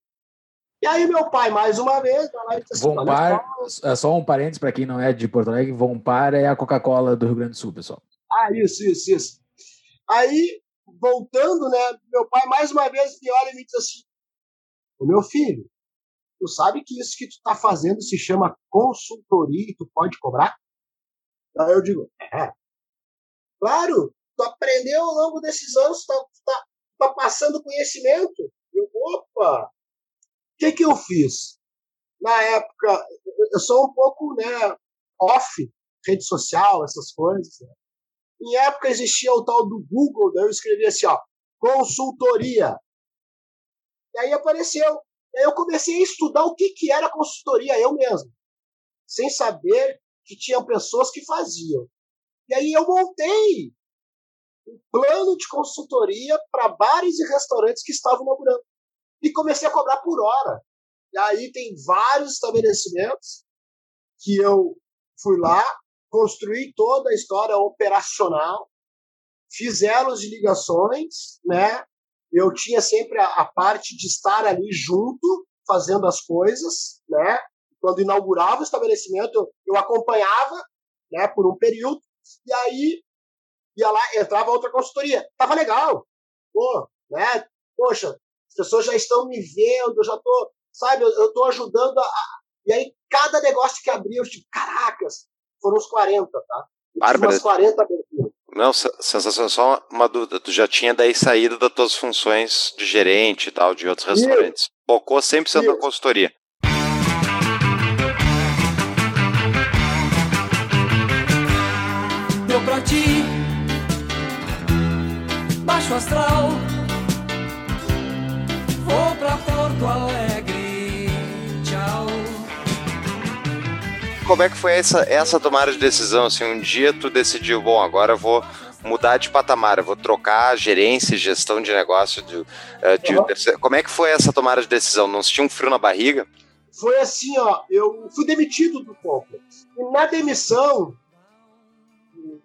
E aí meu pai, mais uma vez, vai lá e assim, Vompar, é só um parênteses para quem não é de Porto Alegre, Vompar é a Coca-Cola do Rio Grande do Sul, pessoal. Ah, isso, isso, isso. Aí, voltando, né, meu pai mais uma vez me olha e me diz assim, o meu filho, tu sabe que isso que tu tá fazendo se chama consultoria e tu pode cobrar? Aí eu digo, é. Claro, tu aprendeu ao longo desses anos, tu tá, tá, tá passando conhecimento. Eu, opa! O que que eu fiz? Na época, eu sou um pouco, né, off, rede social, essas coisas. Né? Em época existia o tal do Google, daí eu escrevi assim, ó, consultoria. E aí apareceu. E aí eu comecei a estudar o que, que era consultoria eu mesmo, sem saber que tinham pessoas que faziam. E aí eu montei um plano de consultoria para bares e restaurantes que estavam inaugurando. E comecei a cobrar por hora. E aí tem vários estabelecimentos que eu fui lá, construí toda a história operacional, fiz elos de ligações, né? Eu tinha sempre a, a parte de estar ali junto, fazendo as coisas, né? quando inaugurava o estabelecimento, eu acompanhava né, por um período, e aí ia lá, entrava outra consultoria. Tava legal. Pô, né? Poxa, as pessoas já estão me vendo, eu já tô, sabe, eu, eu tô ajudando a. E aí, cada negócio que abria, eu digo, caracas, foram uns 40, tá? Bárbara. Umas 40 aberturas. Não, sensação, só uma dúvida. Tu já tinha daí saído das tuas funções de gerente e tal, de outros restaurantes. Focou 100% na consultoria. pra ti. Baixo astral, vou pra Porto Alegre. Como é que foi essa, essa tomada de decisão? Assim, um dia tu decidiu, bom, agora eu vou mudar de patamar, eu vou trocar gerência e gestão de negócio. De, eh, de- Uhum. Como é que foi essa tomada de decisão? Não se tinha um frio na barriga? Foi assim, ó, eu fui demitido do Complex. E na demissão,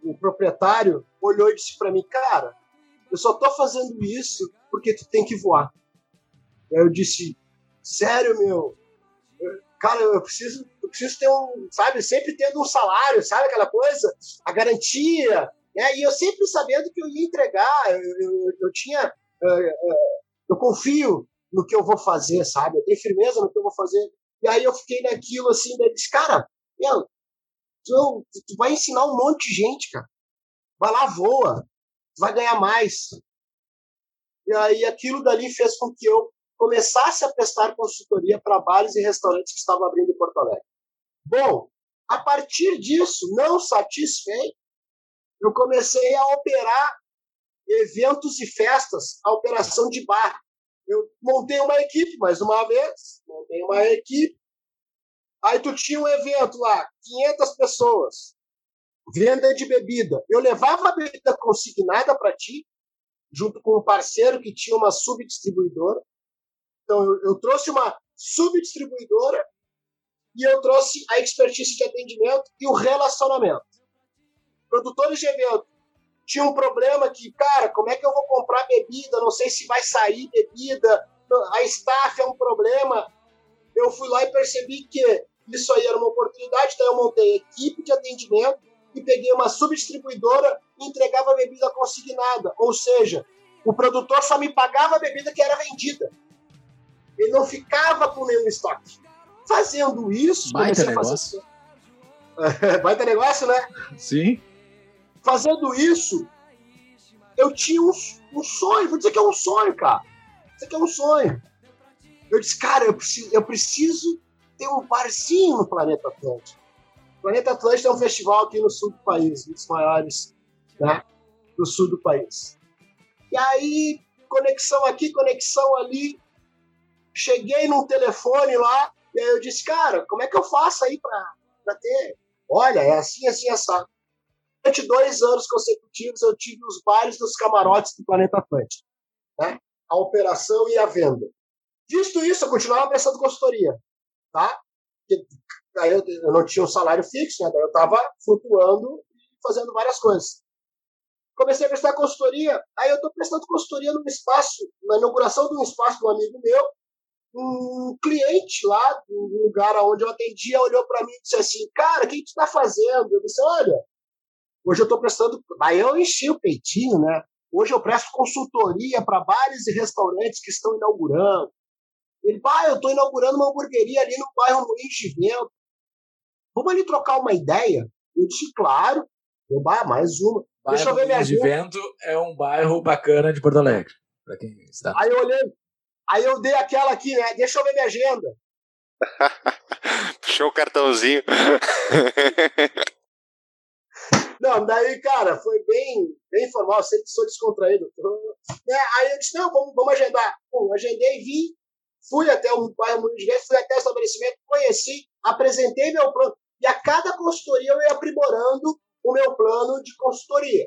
o, o proprietário olhou e disse para mim, cara, eu só tô fazendo isso porque tu tem que voar. Aí eu disse, sério, meu? Eu- cara, eu preciso, eu preciso ter um, sabe, sempre tendo um salário, sabe aquela coisa? A garantia, né? E eu sempre sabendo que eu ia entregar, eu, eu, eu tinha, eh, eh, eu confio no que eu vou fazer, sabe? Eu tenho firmeza no que eu vou fazer. E aí eu fiquei naquilo assim, daí disse, cara, meu, tu, tu vai ensinar um monte de gente, cara. Vai lá, voa. Tu vai ganhar mais. E aí aquilo dali fez com que eu começasse a prestar consultoria para bares e restaurantes que estavam abrindo em Porto Alegre. Bom, a partir disso, não satisfeito, eu comecei a operar eventos e festas, a operação de bar. Eu montei uma equipe, mais uma vez, montei uma equipe. Aí tu tinha um evento lá, 500 pessoas, venda de bebida. Eu levava a bebida consignada para ti, junto com um parceiro que tinha uma subdistribuidora. Então eu, eu trouxe uma subdistribuidora e eu trouxe a expertise de atendimento e o relacionamento. Produtores de evento tinha um problema que, cara, como é que eu vou comprar bebida? Não sei se vai sair bebida. A staff é um problema. Eu fui lá e percebi que isso aí era uma oportunidade, então eu montei equipe de atendimento e peguei uma subdistribuidora e entregava bebida consignada. Ou seja, o produtor só me pagava a bebida que era vendida. Ele não ficava com nenhum estoque. Fazendo isso, Baita a fazer. Baita negócio, né? Sim. fazendo isso, eu tinha um, um sonho. Vou dizer que é um sonho, cara. Isso aqui é um sonho. Eu disse, cara, eu preciso, eu preciso ter um barzinho no Planeta Atlântico. O Planeta Atlântico é um festival aqui no sul do país, um dos maiores né, do sul do país. E aí, conexão aqui, conexão ali. Cheguei num telefone lá, e aí eu disse, cara, como é que eu faço aí para ter? Olha, é assim, assim, assado durante dois anos consecutivos eu tive os bares dos camarotes do Planeta Atlântico. Né? A operação e a venda. Visto isso, eu continuava prestando consultoria. Tá? Porque Aí eu, eu não tinha um salário fixo, né? daí eu estava flutuando e fazendo várias coisas. Comecei a prestar consultoria, aí eu estou prestando consultoria num espaço, na inauguração de um espaço de um amigo meu, um cliente lá, do lugar onde eu atendia, olhou para mim e disse assim, cara, o que, tu está fazendo? Eu disse, olha, Hoje eu estou prestando. Aí eu enchi o peitinho, né? Hoje eu presto consultoria para bares e restaurantes que estão inaugurando. Ele, pai, eu estou inaugurando uma hamburgueria ali no bairro Moinhos de Vento. Vamos ali trocar uma ideia? Eu disse, claro. Eu, bah, mais uma. Deixa eu ver minha Moinhos de. Vento é um bairro bacana de Porto Alegre. Para quem está. Aí eu olhei. Aí eu dei aquela aqui, né? Deixa eu ver minha agenda. Puxou o cartãozinho. Não, daí, cara, foi bem, bem informal, eu sempre sou descontraído. Né? Aí eu disse, não, vamos, vamos agendar. Pum, agendei, vim, fui até o bairro Vento, fui até o estabelecimento, conheci, apresentei meu plano. E a cada consultoria eu ia aprimorando o meu plano de consultoria,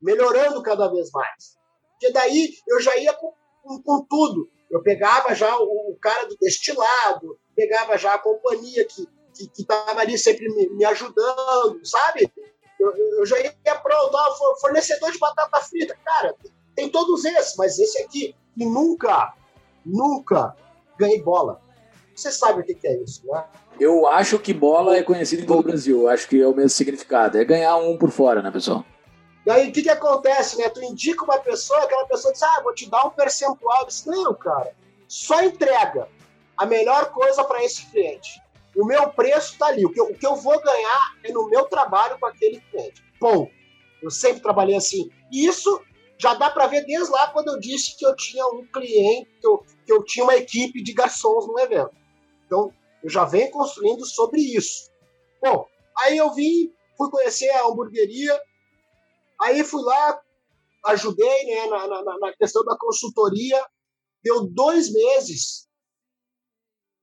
melhorando cada vez mais. Porque daí eu já ia com, com, com tudo. Eu pegava já o, o cara do destilado, pegava já a companhia que que estava ali sempre me, me ajudando, sabe? Eu, eu já ia pronto, ó, for- fornecedor de batata frita. Cara, tem todos esses, mas esse aqui, e nunca, nunca ganhei bola. Você sabe o que, que é isso, né? Eu acho que bola é conhecido em todo o Brasil. Acho que é o mesmo significado. É ganhar um por fora, né, pessoal? E aí, o que, que acontece, né? Tu indica uma pessoa, aquela pessoa diz, ah, vou te dar um percentual. Eu disse, não, cara, só entrega a melhor coisa para esse cliente. O meu preço está ali. O que, eu, o que eu vou ganhar é no meu trabalho com aquele cliente. Bom, eu sempre trabalhei assim. Isso já dá para ver desde lá quando eu disse que eu tinha um cliente, que eu, que eu tinha uma equipe de garçons no evento. Então, eu já venho construindo sobre isso. Bom, aí eu vim, fui conhecer a hamburgueria, aí fui lá, ajudei né, na, na, na questão da consultoria, deu dois meses,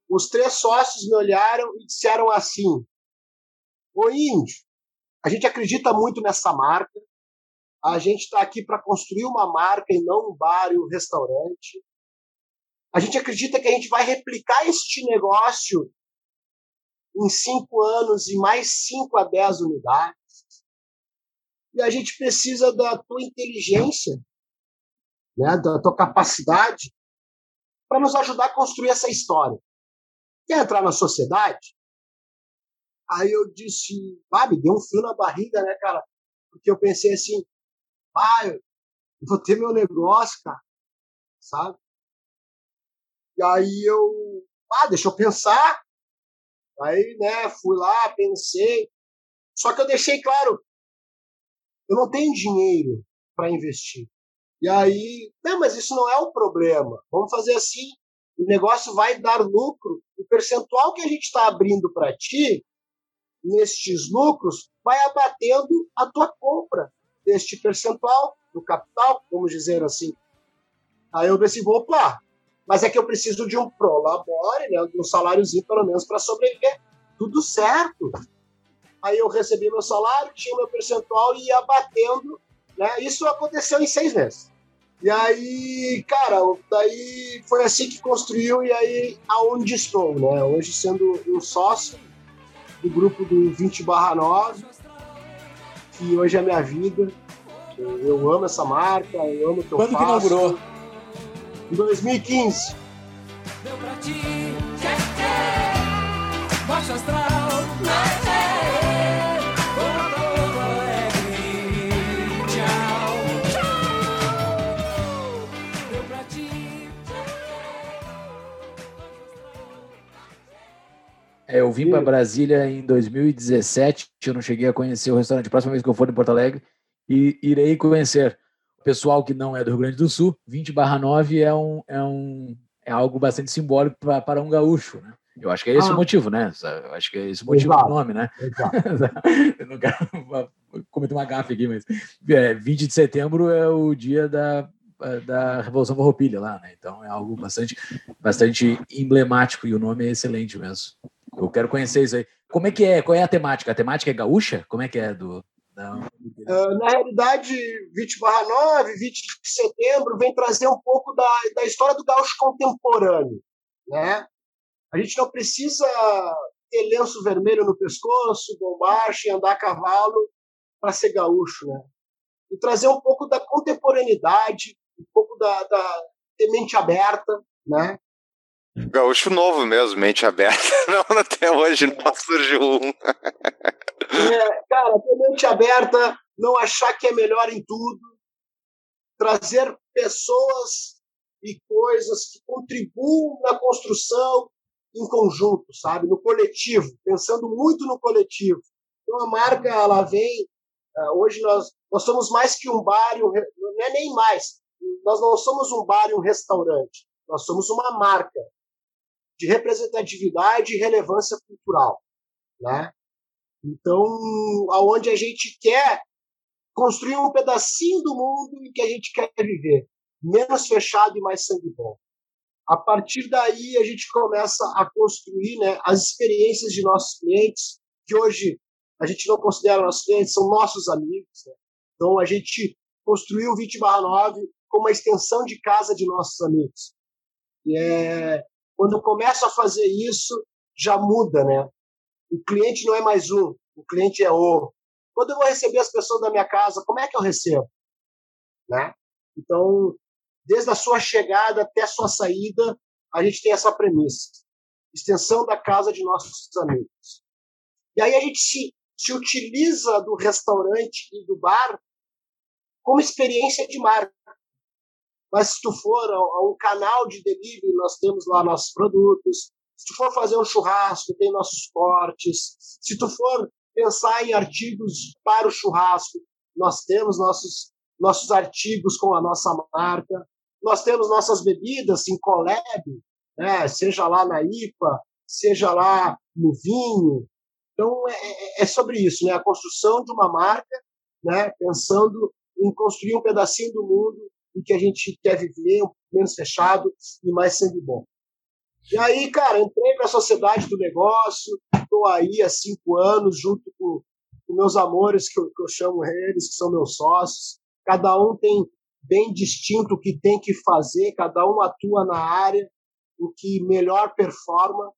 os três sócios me olharam e disseram assim: Ô índio, a gente acredita muito nessa marca, a gente está aqui para construir uma marca e não um bar e um restaurante. A gente acredita que a gente vai replicar este negócio em cinco anos em mais cinco a dez unidades. E a gente precisa da tua inteligência, né, da tua capacidade, para nos ajudar a construir essa história. Quer entrar na sociedade? Aí eu disse, me deu um fio na barriga, né, cara? Porque eu pensei assim, ah, eu vou ter meu negócio, cara, sabe? E aí eu, ah, deixa eu pensar. Aí, né, fui lá, pensei. Só que eu deixei claro, eu não tenho dinheiro para investir. E aí, não, mas isso não é o problema. Vamos fazer assim, o negócio vai dar lucro. O percentual que a gente está abrindo para ti, nestes lucros, vai abatendo a tua compra deste percentual do capital, vamos dizer assim. Aí eu pensei, opa, mas é que eu preciso de um prolabore, né, um saláriozinho pelo menos para sobreviver. Tudo certo. Aí eu recebi meu salário, tinha meu percentual e ia batendo. Né? Isso aconteceu em seis meses. E aí, cara, daí foi assim que construiu e aí aonde estou, né? Hoje sendo um sócio do grupo do 20 barra 9, que hoje é a minha vida. Eu amo essa marca, eu amo o que eu Quando faço. que inaugurou? Em 2015. Deu pra ti, tchê, tchê, É, eu vim para Brasília em 2017, eu não cheguei a conhecer o restaurante. Próxima vez que eu for em Porto Alegre, e irei conhecer. O pessoal que não é do Rio Grande do Sul, 20 barra 9 é, um, é, um, é algo bastante simbólico pra, para um gaúcho, né? Eu acho que é esse Ah. o motivo, né? Eu acho que é esse o motivo Exato. do nome, né? Exato. eu não quero cometer uma gafe aqui, mas é, 20 de setembro é o dia da, da Revolução Farroupilha lá, né? Então é algo bastante, bastante emblemático e o nome é excelente mesmo. Eu quero conhecer isso aí. Como é que é? Qual é a temática? A temática é gaúcha? Como é que é do... Da... Ah, na realidade, 20 barra 9, 20 de setembro, vem trazer um pouco da, da história do gaúcho contemporâneo. Né? A gente não precisa ter lenço vermelho no pescoço, bombacha e andar a cavalo para ser gaúcho. Né? E trazer um pouco da contemporaneidade, um pouco da, da mente aberta, né? Gaúcho novo mesmo, mente aberta. Não, até hoje não surgiu um. É, cara, ter mente aberta, não achar que é melhor em tudo, trazer pessoas e coisas que contribuam na construção em conjunto, sabe? No coletivo, pensando muito no coletivo. Então a marca, ela vem. ah, hoje nós, nós somos mais que um bar um. Não é nem mais. Nós não somos um bar e um restaurante. Nós somos uma marca de representatividade e relevância cultural, né? Então, aonde a gente quer construir um pedacinho do mundo em que a gente quer viver, menos fechado e mais sangue bom. A partir daí, a gente começa a construir né, as experiências de nossos clientes, que hoje a gente não considera nossos clientes, são nossos amigos. né? Então, a gente construiu o 20 9 como uma extensão de casa de nossos amigos. E é, quando eu começo a fazer isso, já muda, né? O cliente não é mais um, o cliente é o. Quando eu vou receber as pessoas da minha casa, como é que eu recebo? Né? Então, desde a sua chegada até a sua saída, a gente tem essa premissa. Extensão da casa de nossos amigos. E aí a gente se, se utiliza do restaurante e do bar como experiência de marca. Mas se tu for a, a um canal de delivery, nós temos lá nossos produtos. Se tu for fazer um churrasco, tem nossos cortes. Se tu for pensar em artigos para o churrasco, nós temos nossos, nossos artigos com a nossa marca. Nós temos nossas bebidas em collab, né? seja lá na IPA, seja lá no vinho. Então, é, é- é sobre isso, né? a construção de uma marca, né? pensando em construir um pedacinho do mundo em que a gente quer viver, menos fechado e mais sangue bom. E aí, cara, entrei para a sociedade do negócio, estou aí há cinco anos junto com, com meus amores, que eu, que eu chamo eles, que são meus sócios. Cada um tem bem distinto o que tem que fazer, cada um atua na área, o que melhor performa.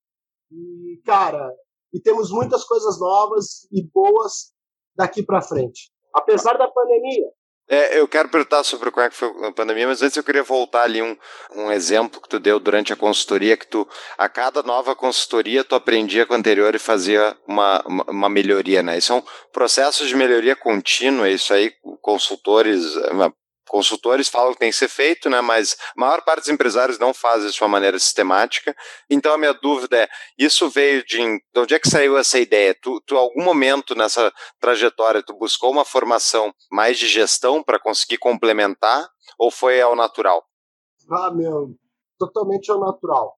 E, cara, e temos muitas coisas novas e boas daqui para frente. Apesar da pandemia, é, eu quero perguntar sobre como é que foi a pandemia, mas antes eu queria voltar ali um, um exemplo que tu deu durante a consultoria, que tu, a cada nova consultoria, tu aprendia com a anterior e fazia uma, uma, melhoria, né? Isso é um processo de melhoria contínua, isso aí, consultores, consultores falam que tem que ser feito, né, mas a maior parte dos empresários não faz isso de uma maneira sistemática. Então a minha dúvida é, isso veio de, de onde é que saiu essa ideia? Tu, tu algum momento nessa trajetória tu buscou uma formação mais de gestão para conseguir complementar ou foi ao natural? Ah, meu, totalmente ao natural.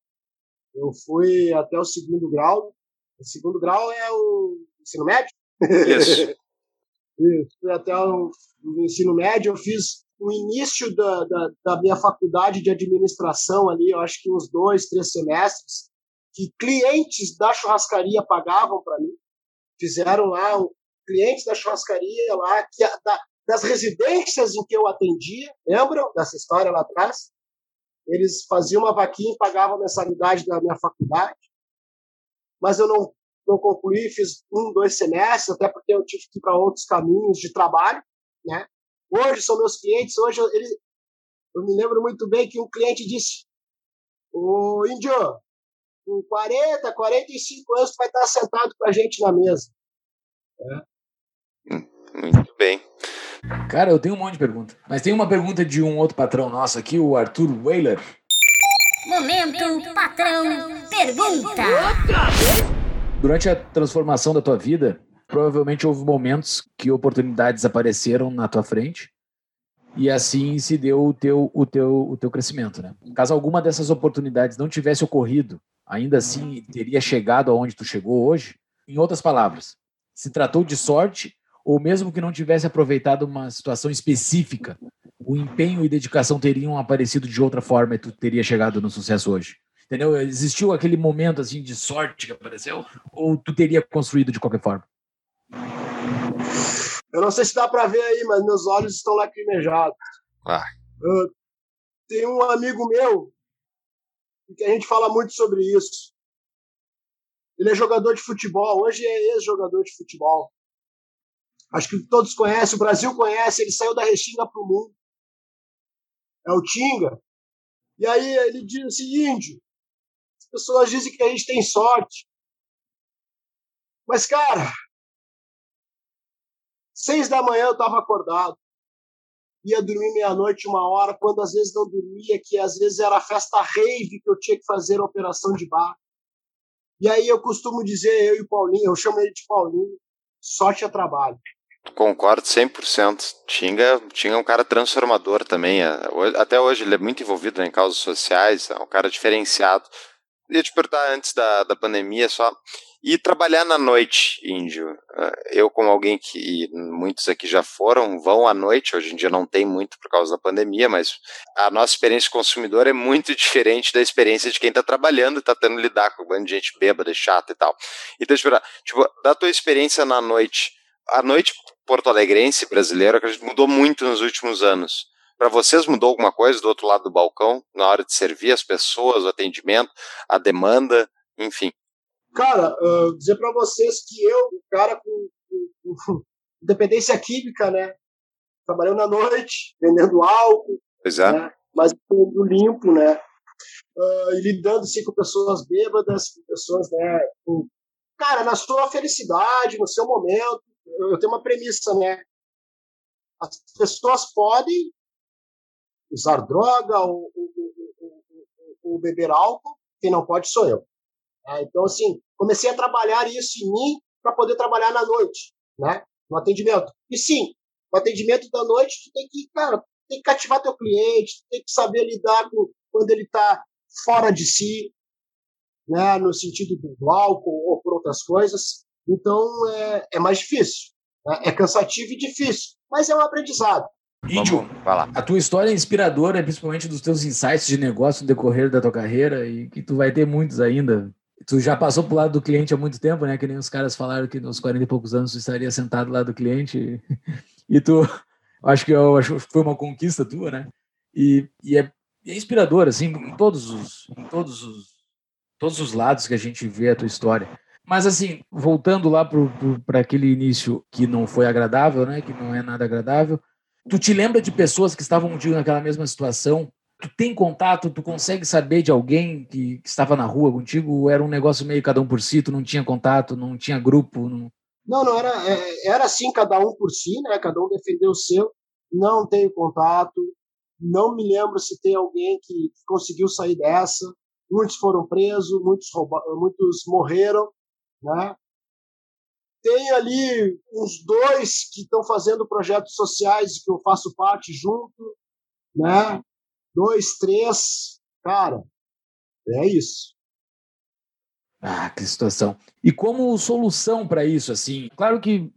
Eu fui até o segundo grau. O segundo grau é o ensino médio? Isso. Isso. Fui até o ensino médio, eu fiz o início da, da, da, minha faculdade de administração ali, eu acho que uns dois, três semestres, que clientes da churrascaria pagavam para mim. Fizeram lá, clientes da churrascaria lá, que, da, das residências em que eu atendia, lembram dessa história lá atrás? Eles faziam uma vaquinha e pagavam a mensalidade da minha faculdade. Mas eu não, não concluí, fiz um, dois semestres, até porque eu tive que ir para outros caminhos de trabalho, né? Hoje são meus clientes. Hoje eu, ele, eu me lembro muito bem que um cliente disse: Ô Índio, com 40, 45 anos, tu vai estar sentado com a gente na mesa. É. Muito bem. Cara, eu tenho um monte de pergunta. Mas tem uma pergunta de um outro patrão nosso aqui, o Arthur Weiler. Momento patrão pergunta. Durante a transformação da tua vida, provavelmente houve momentos que oportunidades apareceram na tua frente e assim se deu o teu, o teu, o teu crescimento, né? Caso alguma dessas oportunidades não tivesse ocorrido, ainda assim teria chegado aonde tu chegou hoje? Em outras palavras, se tratou de sorte ou mesmo que não tivesse aproveitado uma situação específica, o empenho e dedicação teriam aparecido de outra forma e tu teria chegado no sucesso hoje? Entendeu? Existiu aquele momento assim de sorte que apareceu ou tu teria construído de qualquer forma? Eu não sei se dá para ver aí, mas meus olhos estão lacrimejados. Ah. Uh, tem um amigo meu que a gente fala muito sobre isso. Ele é jogador de futebol, hoje é ex-jogador de futebol. Acho que todos conhecem, o Brasil conhece, ele saiu da Restinga para o mundo. É o Tinga. E aí ele diz assim, índio, as pessoas dizem que a gente tem sorte. Mas, cara, Seis da manhã eu estava acordado. Ia dormir meia-noite, uma hora, quando às vezes não dormia, que às vezes era a festa rave que eu tinha que fazer a operação de bar. E aí eu costumo dizer, eu e o Paulinho, eu chamo ele de Paulinho, sorte é trabalho. Concordo 100%. Tinga, é um cara transformador também. É, até hoje ele é muito envolvido em causas sociais, é um cara diferenciado. Ia te perguntar antes da, da pandemia só. E trabalhar na noite, índio. Eh, eu, como alguém que muitos aqui já foram, vão à noite, hoje em dia não tem muito por causa da pandemia, mas a nossa experiência consumidor é muito diferente da experiência de quem está trabalhando e está tendo que lidar com um bando de gente bêbada, chata e tal. Então, tipo, da tua experiência na noite, a noite porto-alegrense brasileira mudou muito nos últimos anos. Para vocês mudou alguma coisa do outro lado do balcão, na hora de servir as pessoas, o atendimento, a demanda, enfim? Cara, uh, dizer para vocês que eu, um cara com, com, com, dependência química, né? Trabalhando na noite, vendendo álcool. Pois é. Né? Mas tudo limpo, né? Uh, e lidando assim, com pessoas bêbadas, com pessoas, né? Com... Cara, na sua felicidade, no seu momento, eu, eu tenho uma premissa, né? As pessoas podem usar droga ou, ou, ou, ou beber álcool, quem não pode sou eu. É, então, assim, comecei a trabalhar isso em mim para poder trabalhar na noite, né? No atendimento. E sim, no atendimento da noite, tu tem que, cara, tem que cativar teu cliente, tem que saber lidar com quando ele está fora de si, né? No sentido do álcool ou por outras coisas. Então, é, é mais difícil. Né? É cansativo e difícil, mas é um aprendizado. Índio, a tua história é inspiradora, principalmente dos teus insights de negócio no decorrer da tua carreira e que tu vai ter muitos ainda. Tu já passou pro lado do cliente há muito tempo, né? Que nem os caras falaram que nos 40 e poucos anos tu estaria sentado lá do cliente e tu, acho que eu acho que foi uma conquista tua, né? E, e é, é inspirador assim em todos os em todos os todos os lados que a gente vê a tua história. Mas assim, voltando lá para aquele início que não foi agradável, né? Que não é nada agradável. Tu te lembra de pessoas que estavam contigo naquela mesma situação? Tu tem contato? Tu consegue saber de alguém que, que estava na rua contigo? Era um negócio meio cada um por si? Tu não tinha contato? Não tinha grupo? Não... Não, não, era, é, era assim, cada um por si, né? Cada um defendeu o seu. Não tenho contato. Não me lembro se tem alguém que, que conseguiu sair dessa. Muitos foram presos, muitos, rouba, muitos morreram, né? Tem ali uns dois que estão fazendo projetos sociais que eu faço parte junto, né? Dois, três, cara, é isso. Ah, que situação. E como solução para isso, assim, claro que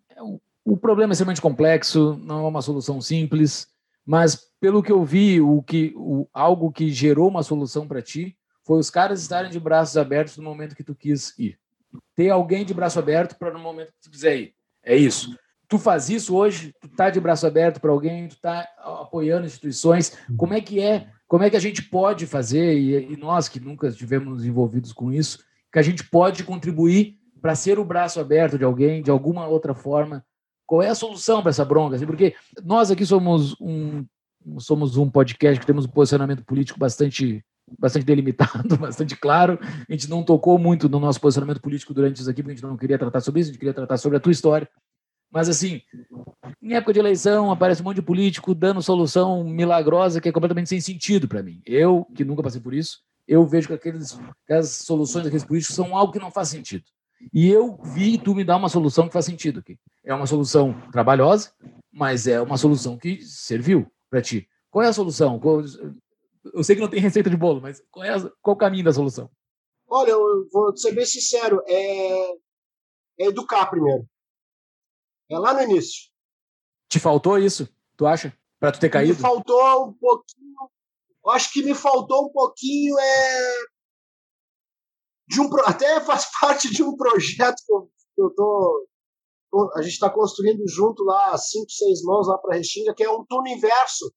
o problema é extremamente complexo, não é uma solução simples, mas pelo que eu vi, o que, o, algo que gerou uma solução para ti foi os caras estarem de braços abertos no momento que tu quis ir. Ter alguém de braço aberto para no momento que tu quiser ir. É isso. Tu faz isso hoje, tu tá de braço aberto para alguém, tu tá apoiando instituições. Como é que é? Como é que a gente pode fazer e, e nós que nunca estivemos envolvidos com isso, que a gente pode contribuir para ser o braço aberto de alguém de alguma outra forma? Qual é a solução para essa bronca? Assim, porque nós aqui somos um somos um podcast que temos um posicionamento político bastante bastante delimitado, bastante claro. A gente não tocou muito no nosso posicionamento político durante isso aqui, porque a gente não queria tratar sobre isso, a gente queria tratar sobre a tua história. Mas, assim, em época de eleição, aparece um monte de político dando solução milagrosa que é completamente sem sentido para mim. Eu, que nunca passei por isso, eu vejo que, aqueles, que as soluções daqueles políticos são algo que não faz sentido. E eu vi tu me dar uma solução que faz sentido aqui. É uma solução trabalhosa, mas é uma solução que serviu para ti. Qual é a solução? Eu sei que não tem receita de bolo, mas qual é a, qual o caminho da solução? Olha, eu vou ser bem sincero, é, é educar primeiro. É lá no início. Te faltou isso, tu acha? Para tu ter caído? Me faltou um pouquinho. Eu acho que me faltou um pouquinho é de um até faz parte de um projeto que eu, que eu tô a gente está construindo junto lá cinco seis mãos lá para Restinga que é um turno inverso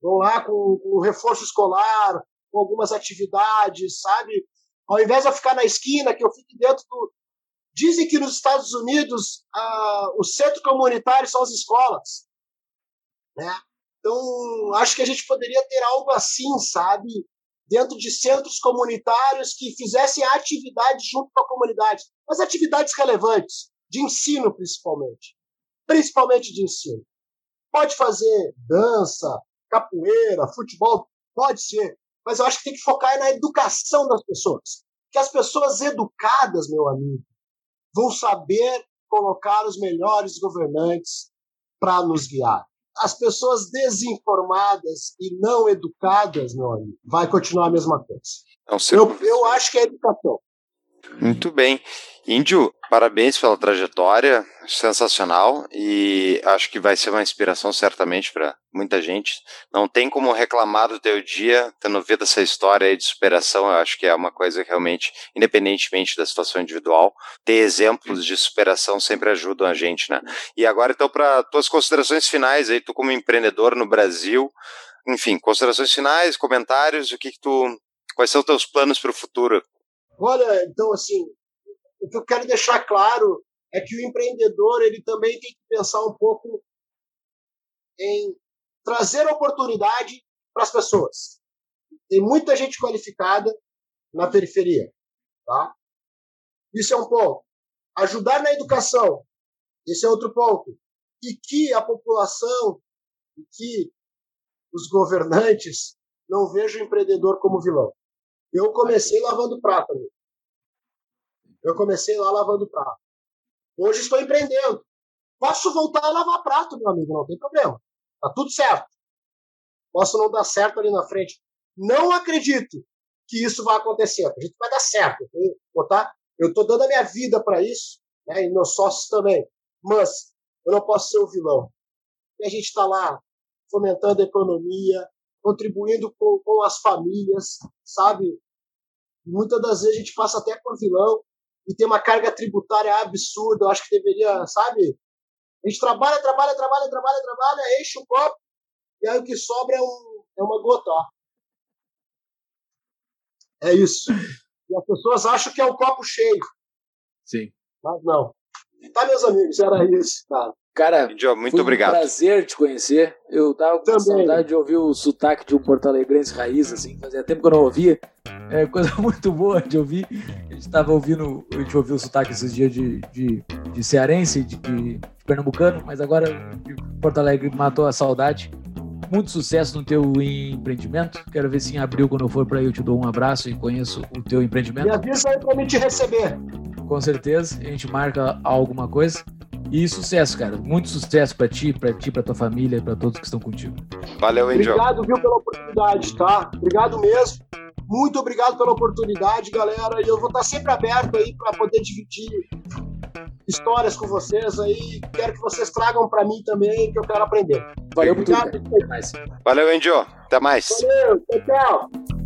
vão lá com, com reforço escolar com algumas atividades sabe ao invés de eu ficar na esquina que eu fique dentro do dizem que nos Estados Unidos ah, o centro comunitário são as escolas né então acho que a gente poderia ter algo assim sabe dentro de centros comunitários que fizessem atividades junto com a comunidade, mas atividades relevantes, de ensino principalmente. Principalmente de ensino. Pode fazer dança, capoeira, futebol, pode ser, mas eu acho que tem que focar na educação das pessoas. Que as pessoas educadas, meu amigo, vão saber colocar os melhores governantes para nos guiar as pessoas desinformadas e não educadas, meu amigo, vai continuar a mesma coisa. Não, eu, eu acho que é educação. Muito bem. Índio, parabéns pela trajetória, sensacional e acho que vai ser uma inspiração certamente para muita gente. Não tem como reclamar do teu dia tendo ouvido essa história aí de superação. Eu acho que é uma coisa que realmente, independentemente da situação individual, ter exemplos de superação sempre ajudam a gente, né? E agora então para tuas considerações finais aí, tu como empreendedor no Brasil, enfim, considerações finais, comentários, o que, que tu, quais são os teus planos para o futuro? Olha, então assim, o que eu quero deixar claro é que o empreendedor ele também tem que pensar um pouco em trazer oportunidade para as pessoas. Tem muita gente qualificada na periferia, tá? Isso é um ponto. Ajudar na educação, esse é outro ponto. E que a população, e que os governantes não vejam o empreendedor como vilão. Eu comecei lavando prato. Amigo. Eu comecei lá lavando prato. Hoje estou empreendendo. Posso voltar a lavar prato, meu amigo, não tem problema. Tá tudo certo. Posso não dar certo ali na frente. Não acredito que isso vai acontecer. Acredito que vai dar certo. Eu estou dando a minha vida para isso, né, e meus sócios também. Mas eu não posso ser o vilão. E a gente está lá fomentando a economia, contribuindo com, com as famílias, sabe? Muitas das vezes a gente passa até por vilão e tem uma carga tributária absurda. Eu acho que deveria, sabe? A gente trabalha, trabalha, trabalha, trabalha, trabalha, enche o copo e aí o que sobra é, um, é uma gota. Ó. É isso. E as pessoas acham que é um copo cheio. Sim. Mas não. Tá, meus amigos, era isso, cara. Cara, Índio, muito foi obrigado. um prazer te conhecer. Eu tava com Também. saudade de ouvir o sotaque de um Porto Alegrense raiz, assim. Fazia tempo que eu não ouvia. É coisa muito boa de ouvir. A gente tava ouvindo, a gente ouviu o sotaque esses dias de, de, de cearense, de, de pernambucano, mas agora Porto Alegre matou a saudade. Muito sucesso no teu empreendimento. Quero ver se em abril, quando eu for para aí, eu te dou um abraço e conheço o teu empreendimento. Me avisa aí pra mim te receber. Com certeza, a gente marca alguma coisa. E sucesso, cara. Muito sucesso pra ti, pra ti, pra tua família, pra todos que estão contigo. Valeu, Índio. Obrigado, viu, pela oportunidade, tá? Obrigado mesmo. Muito obrigado pela oportunidade, galera. E eu vou estar sempre aberto aí para poder dividir histórias com vocês aí. Quero que vocês tragam para mim também, que eu quero aprender. Valeu tudo. Obrigado. mais. Valeu, Índio. Até mais. Valeu, tchau, tchau.